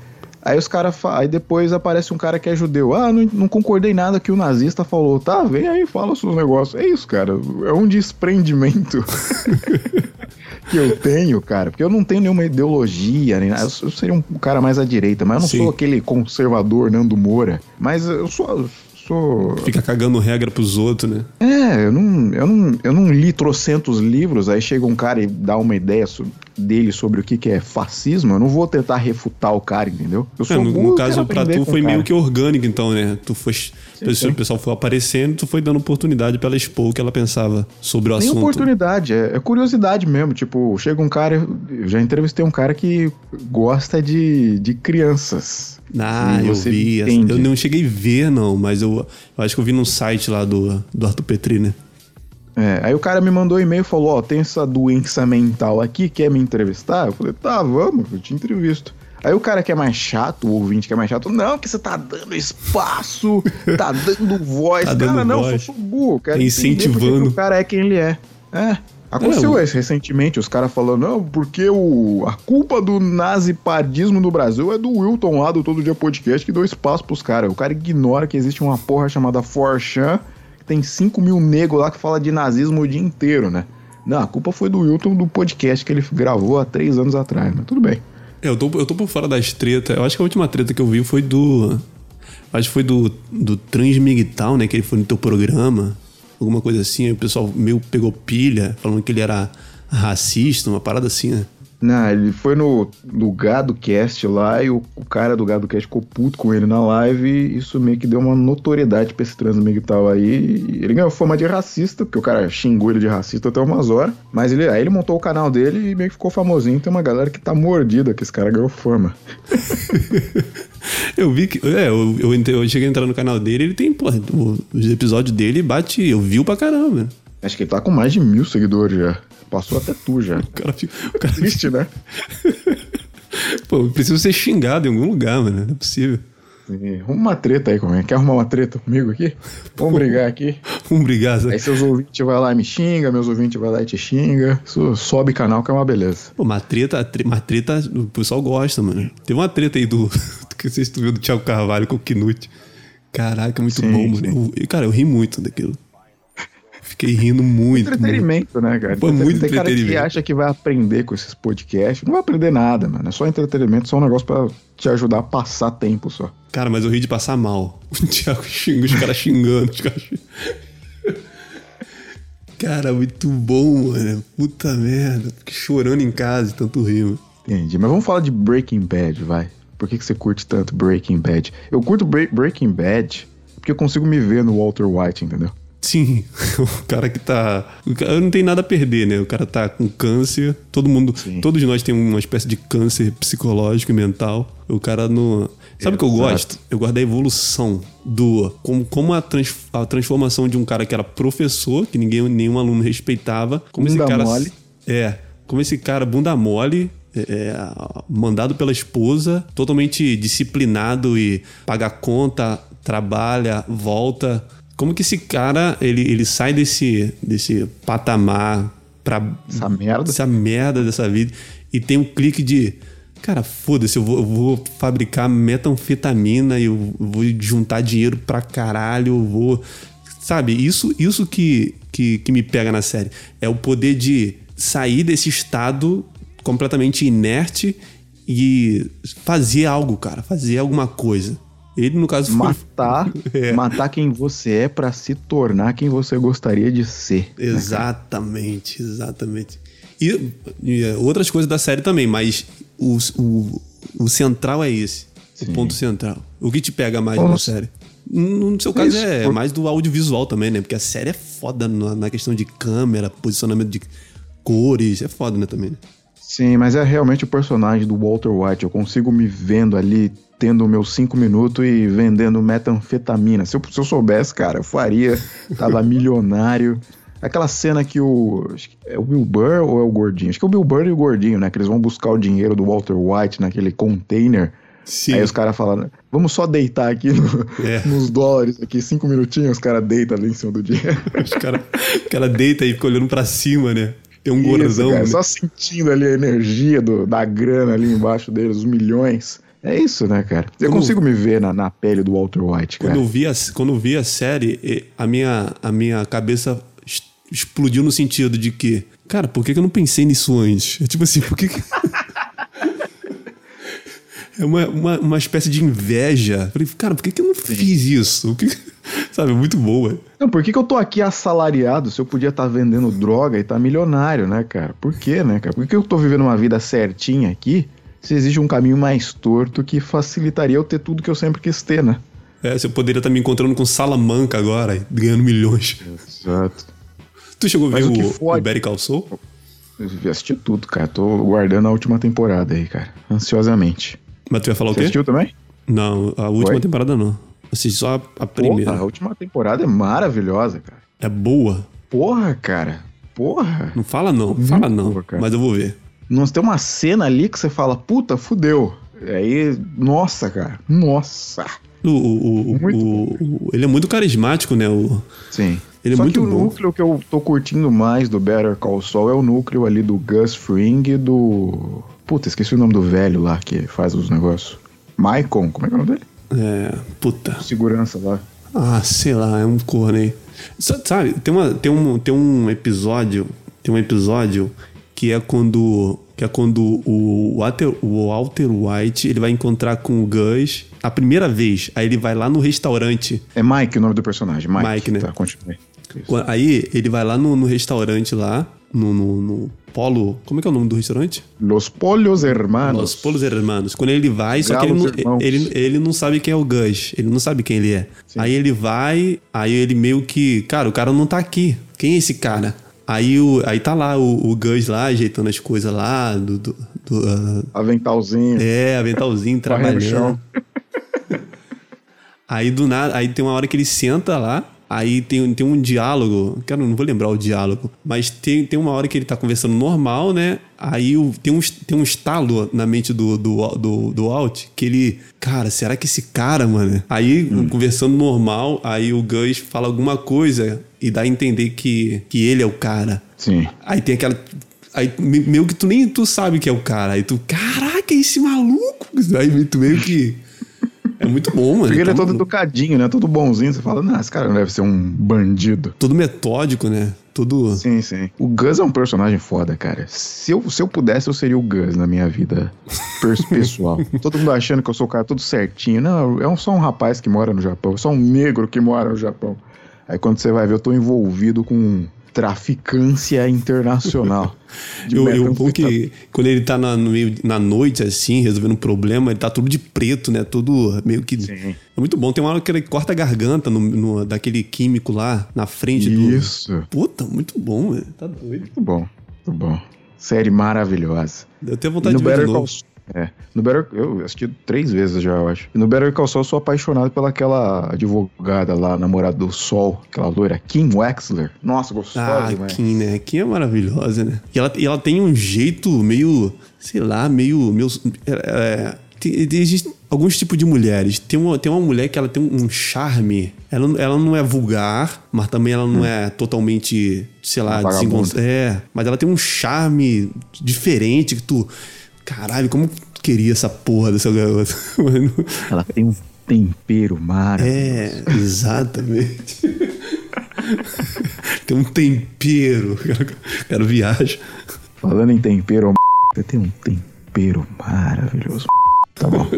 Aí os caras. Aí depois aparece um cara que é judeu. Ah, não, não concordei nada que o nazista falou. Tá, vem aí, fala seus negócios. É isso, cara. É um desprendimento que eu tenho, cara. Porque eu não tenho nenhuma ideologia, nem nada. Eu seria um cara mais à direita, mas eu não Sim. sou aquele conservador Nando Moura. Mas eu sou. sou Fica cagando regra pros outros, né? é, eu não, eu, não, eu não li trocentos livros, aí chega um cara e dá uma ideia so- dele sobre o que, que é fascismo, eu não vou tentar refutar o cara, entendeu? Eu É, no, burro, no caso, pra tu foi o meio que orgânico, então, né? Tu foi. o sim. pessoal foi aparecendo, tu foi dando oportunidade pra ela expor o que ela pensava sobre o Nem assunto. oportunidade, é, é curiosidade mesmo. Tipo, chega um cara, eu já entrevistei um cara que gosta de, de crianças. Ah, eu vi. entende. Eu não cheguei a ver, não, mas eu, eu acho que eu vi num site lá do, do Arthur Petri, né? É, aí o cara me mandou um e-mail e falou: Ó, tem essa doença mental aqui, quer me entrevistar? Eu falei: Tá, vamos, eu te entrevisto. Aí o cara que é mais chato, o ouvinte que é mais chato, não, que você tá dando espaço, tá dando voz. Tá cara, dando não, voz. eu sou burro, quero Tá incentivando. que o cara é quem ele é. É. Aconteceu É, isso recentemente, os caras falando, não, porque o, a culpa do nazipadismo no Brasil é do Wilton lá do Todo Dia Podcast que deu espaço pros caras. O cara ignora que existe uma porra chamada Forchan, tem 5 mil negros lá que fala de nazismo o dia inteiro, né? Não, a culpa foi do Wilton do podcast que ele gravou há três anos atrás, mas tudo bem. É, eu tô, eu tô por fora das tretas. Eu acho que a última treta que eu vi foi do. Acho que foi do, do Transmigtal, né? Que ele foi no teu programa. Alguma coisa assim. O pessoal meio pegou pilha, falando que ele era racista, uma parada assim, né? Não, ele foi no, no Gado Cast lá e o, o cara do Gado Cast ficou puto com ele na live e isso meio que deu uma notoriedade pra esse transmigtal aí. E ele ganhou fama de racista, porque o cara xingou ele de racista até umas horas. Mas ele, aí ele montou o canal dele e meio que ficou famosinho. Tem uma galera que tá mordida que esse cara ganhou fama. Eu vi que. É, eu, eu, entrei- eu cheguei a entrar no canal dele ele tem, pô, os episódios dele bate. Eu vi pra caramba. Acho que ele tá com mais de mil seguidores já. Passou até tu já. O cara, fica- o cara Triste, né? Pô, preciso ser xingado em algum lugar, mano. Não é possível. E Arruma uma treta aí comigo. Quer arrumar uma treta comigo aqui? Vamos brigar aqui. Vamos brigar, sabe? Aí seus ouvintes vai lá e me xinga, meus ouvintes vai lá e te xinga. Isso sobe canal que é uma beleza. Pô, uma treta, uma treta, o pessoal gosta, mano. Teve uma treta aí do. que vocês tu viu do Thiago Carvalho com o Knut. Caraca, muito Sim, bom, sim. mano. Eu- cara, eu ri muito daquilo. Fiquei rindo muito. muito. Entretenimento, né, cara? Foi muito Tem cara que entretenimento. acha que vai aprender com esses podcasts. Não vai aprender nada, mano. É só entretenimento, só um negócio pra te ajudar a passar tempo só. Cara, mas eu ri de passar mal. O Thiago xinga, os caras xingando. Os caras... Cara, muito bom, mano. Puta merda. Fiquei chorando em casa de tanto rir, mano. Entendi. Mas vamos falar de Breaking Bad, vai. Por que, que você curte tanto Breaking Bad? Eu curto Bre- Breaking Bad porque eu consigo me ver no Walter White, entendeu? Sim, o cara que tá. Cara não tem nada a perder, né? O cara tá com câncer. Todo mundo. Sim. Todos nós temos uma espécie de câncer psicológico e mental. O cara não. Sabe o que eu gosto? Eu gosto da evolução do. Como, como a, trans- a transformação de um cara que era professor, que ninguém, nenhum aluno respeitava. Como esse Bunda cara. mole. É. Como esse cara, bunda mole. é, é, mandado pela esposa, totalmente disciplinado e paga conta, trabalha, volta. Como que esse cara ele, ele sai desse, desse patamar pra Essa merda. essa merda dessa vida e tem um clique de cara, foda-se, eu vou, eu vou fabricar metanfetamina e eu vou juntar dinheiro pra caralho, eu vou. Sabe, isso, isso que, que, que me pega na série. É o poder de sair desse estado completamente inerte e fazer algo, cara, fazer alguma coisa. Ele, no caso, foi. Matar, É. matar quem você é pra se tornar quem você gostaria de ser. Exatamente, exatamente. E, e, é, outras coisas da série também, mas o, o, o central é esse. Sim. O ponto central. O que te pega mais Bom, na série? No no seu caso isso, é por- mais do audiovisual também, né? Porque a série é foda na, na questão de câmera, posicionamento de cores. É foda, né, também. né? Sim, mas é realmente o personagem do Walter White. Eu consigo me vendo ali, tendo meus cinco minutos e vendendo metanfetamina. Se eu, se eu soubesse, cara, eu faria. Tava milionário. Aquela cena que o. É o Bill Burr ou é o Gordinho? Acho que é o Bill Burr e o Gordinho, né? Que eles vão buscar o dinheiro do Walter White naquele container. Sim. Aí os caras falam, vamos só deitar aqui no- É. nos dólares, aqui, cinco minutinhos, os caras deitam ali em cima do dinheiro. Os cara, o cara deita e fica olhando pra cima, né? Tem um Isso, cara, né? Só sentindo ali a energia do- da grana ali embaixo deles, os milhões. É isso, né, cara? Eu Quando- consigo me ver na, na pele do Walter White, cara. Quando eu vi a, quando eu vi a série, a minha, a minha cabeça explodiu no sentido de que, cara, por que, que eu não pensei nisso antes? É tipo assim, por que. que- é uma, uma, uma espécie de inveja. Falei, cara, por que, que eu não fiz isso? Que que- Sabe, é muito boa. Não, por que, que eu tô aqui assalariado se eu podia estar vendendo droga e tá milionário, né, cara? Por quê, né, cara? Por que eu tô vivendo uma vida certinha aqui se existe um caminho mais torto que facilitaria eu ter tudo que eu sempre quis ter, né? É, você poderia estar me encontrando com Salamanca agora, ganhando milhões. Exato. Tu chegou a ver Mas o que o, fode- o Call Saul? Eu assisti tudo, cara. Tô guardando a última temporada aí, cara. Ansiosamente. Mas tu ia falar o Você quê? assistiu também? Não, a última Foi? temporada não. Assisti só a, a primeira. Porra, a última temporada é maravilhosa, cara. É boa. Porra, cara. Porra. Não fala não, fala não. cara. Mas eu vou ver. Nós tem uma cena ali que você fala, puta, fudeu. Aí, nossa, cara. Nossa. O, o- o- ele é muito carismático, né? O, Sim. Ele é Só muito que o bom. núcleo que eu tô curtindo mais do Better Call Saul é o núcleo ali do Gus Fring e do... Puta, esqueci o nome do velho lá que faz os negócios. Maicon, como é que é o nome dele? é, puta. Segurança lá. Ah, sei lá, é um corno aí. Sa- Sabe, tem, uma, tem, um, tem um episódio. Tem um episódio que é quando. Que é quando o Walter, o Walter White ele vai encontrar com o Gus a primeira vez. Aí ele vai lá no restaurante. É Mike o nome do personagem. Mike, Mike, né? Tá, continue. Isso. Aí ele vai lá no, no restaurante lá, no, no, no Polo. Como é que é o nome do restaurante? Los Pollos Hermanos. Os Polos Hermanos. Quando ele vai, só que ele Galos não, ele, ele não sabe quem é o Gus. Ele não sabe quem ele é. Aí ele vai, aí ele meio que. Cara, o cara não tá aqui. Quem é esse cara? Aí, o, aí tá lá o, o Gus lá, ajeitando as coisas lá, do. do, do, ah, Aventalzinho. é, aventalzinho, trabalhando. Aí do nada, aí tem uma hora que ele senta lá, aí tem, tem um diálogo, cara, não vou lembrar o diálogo, mas tem, tem uma hora que ele tá conversando normal, né? Aí tem, um, tem um estalo na mente do, do, do, do Alt que ele, cara, será que esse cara, mano? Aí conversando normal, aí o Gus fala alguma coisa e dá a entender que, que ele é o cara. Sim. Aí tem aquela. Aí me- meio que tu nem tu sabe que é o cara. Aí tu, caraca, é esse maluco. Aí tu meio que. É muito bom, mano. Porque ele é tá todo educadinho, né? Todo bonzinho. Você fala, não, esse cara não deve ser um bandido. Todo metódico, né? Todo. Sim, sim. O Gus é um personagem foda, cara. Se eu, se eu pudesse, eu seria o Gus na minha vida pessoal. todo mundo achando que eu sou o cara todo certinho. Não, é só um rapaz que mora no Japão. Só um negro que mora no Japão. Aí quando você vai ver, eu tô envolvido com traficância internacional. de Eu, eu, bom metanfetamina. que quando ele tá na, no meio, na noite, assim, resolvendo um problema, ele tá tudo de preto, né? Todo meio que. Sim. É muito bom. Tem uma hora que ele corta a garganta no, no- daquele químico lá na frente do. Isso. Puta, muito bom, velho. Tá doido. Muito bom, muito bom. Série maravilhosa. Deu até E vontade no de ver de Better novo. Call. É, no Better, eu assisti três vezes já, eu acho. E no Better Call Saul eu sou apaixonado pelaquela advogada lá, namorada do Sol, aquela loira, Kim Wexler. Nossa, gostosa Ah, demais. Kim, né? Kim é maravilhosa, né? E ela, e ela tem um jeito meio, sei lá, meio. meio é, tem, tem- existe alguns tipos de mulheres. Tem uma, tem uma mulher que ela tem um charme. Ela, ela não é vulgar, mas também ela não é totalmente, sei lá, desencon- É, mas ela tem um charme diferente que tu. Caralho, como eu queria essa porra dessa garota. Mano, Ela tem um tempero maravilhoso. é, exatamente. Tem um tempero. O cara viaja. Falando em tempero, você tem um tempero maravilhoso. Tá bom.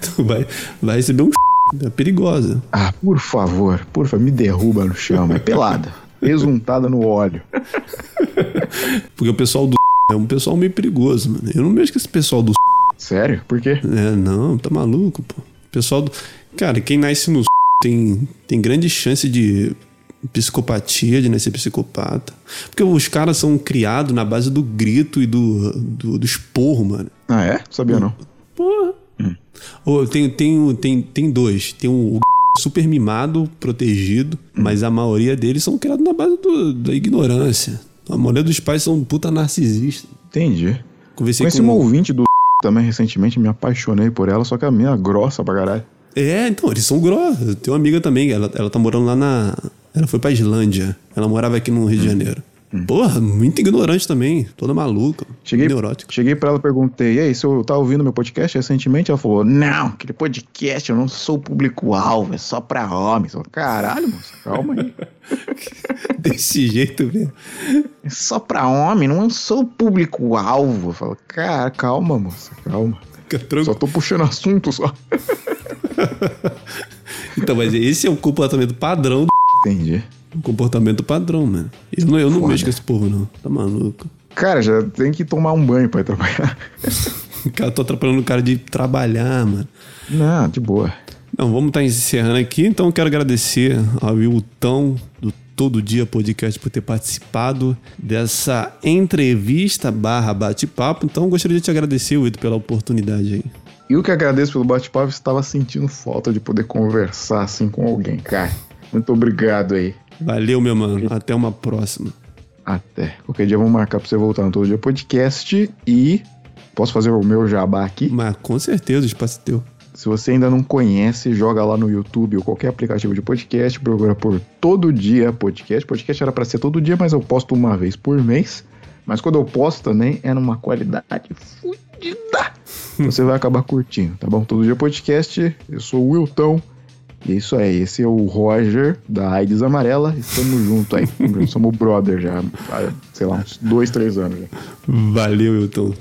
Tu vai, vai receber um é perigosa. Ah, por favor, por favor, me derruba no chão, é pelada. Pesuntada no óleo. Porque o pessoal do é um pessoal meio perigoso, mano. Eu não mexo com esse pessoal do Sério? Por quê? É, não, tá maluco, pô. Pessoal do. Cara, quem nasce no tem, tem grande chance de psicopatia, de nascer psicopata. Porque os caras são criados na base do grito e do, do, do esporro, mano. Ah, é? Sabia não. Porra. Ô, tem, tem, o- tem, tem dois. Tem o, o super mimado, protegido, mas a maioria deles são criados na base do- da ignorância. A maioria dos pais são puta narcisistas. Entendi. Conversei Conheci com um ouvinte do também recentemente me apaixonei por ela, só que a minha é grossa pra caralho. É, então, eles são grossos. Tenho uma amiga também, ela, ela tá morando lá na. Ela foi pra Islândia. Ela morava aqui no Rio de Janeiro. Porra, muito ignorante também. Toda maluca. Cheguei, Neurótica. cheguei pra ela e perguntei, e aí, se eu tava ouvindo meu podcast recentemente? Ela falou, não, aquele podcast eu não sou público-alvo, é só pra homens. Eu falei, Caralho, moça, calma aí. Desse jeito mesmo. É só pra homem, não sou público-alvo. Eu falo, cara, calma, moça, calma. Só tô puxando assunto só. Então, mas esse é o comportamento padrão do. Entendi. O comportamento padrão, mano. Eu não, eu não Foda. mexo com esse povo, não. Tá maluco. Cara, já tem que tomar um banho pra ir trabalhar. Cara, tô atrapalhando o cara de trabalhar, mano. Não, de boa. Não, vamos estar encerrando aqui. Então, quero agradecer ao Wilton do Todo Dia Podcast por ter participado dessa entrevista barra bate-papo. Então, gostaria de te agradecer, Wilton, pela oportunidade aí. E o que agradeço pelo bate-papo, estava sentindo falta de poder conversar assim com alguém, cara. Muito obrigado aí. Valeu, meu mano. Até uma próxima. Até. Qualquer dia vamos marcar pra você voltar no Todo Dia Podcast e posso fazer o meu jabá aqui. Mas com certeza, o espaço é teu. Se você ainda não conhece, joga lá no YouTube ou qualquer aplicativo de podcast, procura por Todo Dia Podcast. Podcast era pra ser todo dia, mas eu posto uma vez por mês. Mas quando eu posto também é numa qualidade fodida. Você vai acabar curtindo, tá bom? Todo Dia Podcast, eu sou o Wilton. Isso aí, esse é o Roger da AIDS Amarela. Estamos juntos aí. Somos brother já sei lá, uns dois, três anos já. Valeu, Wilton.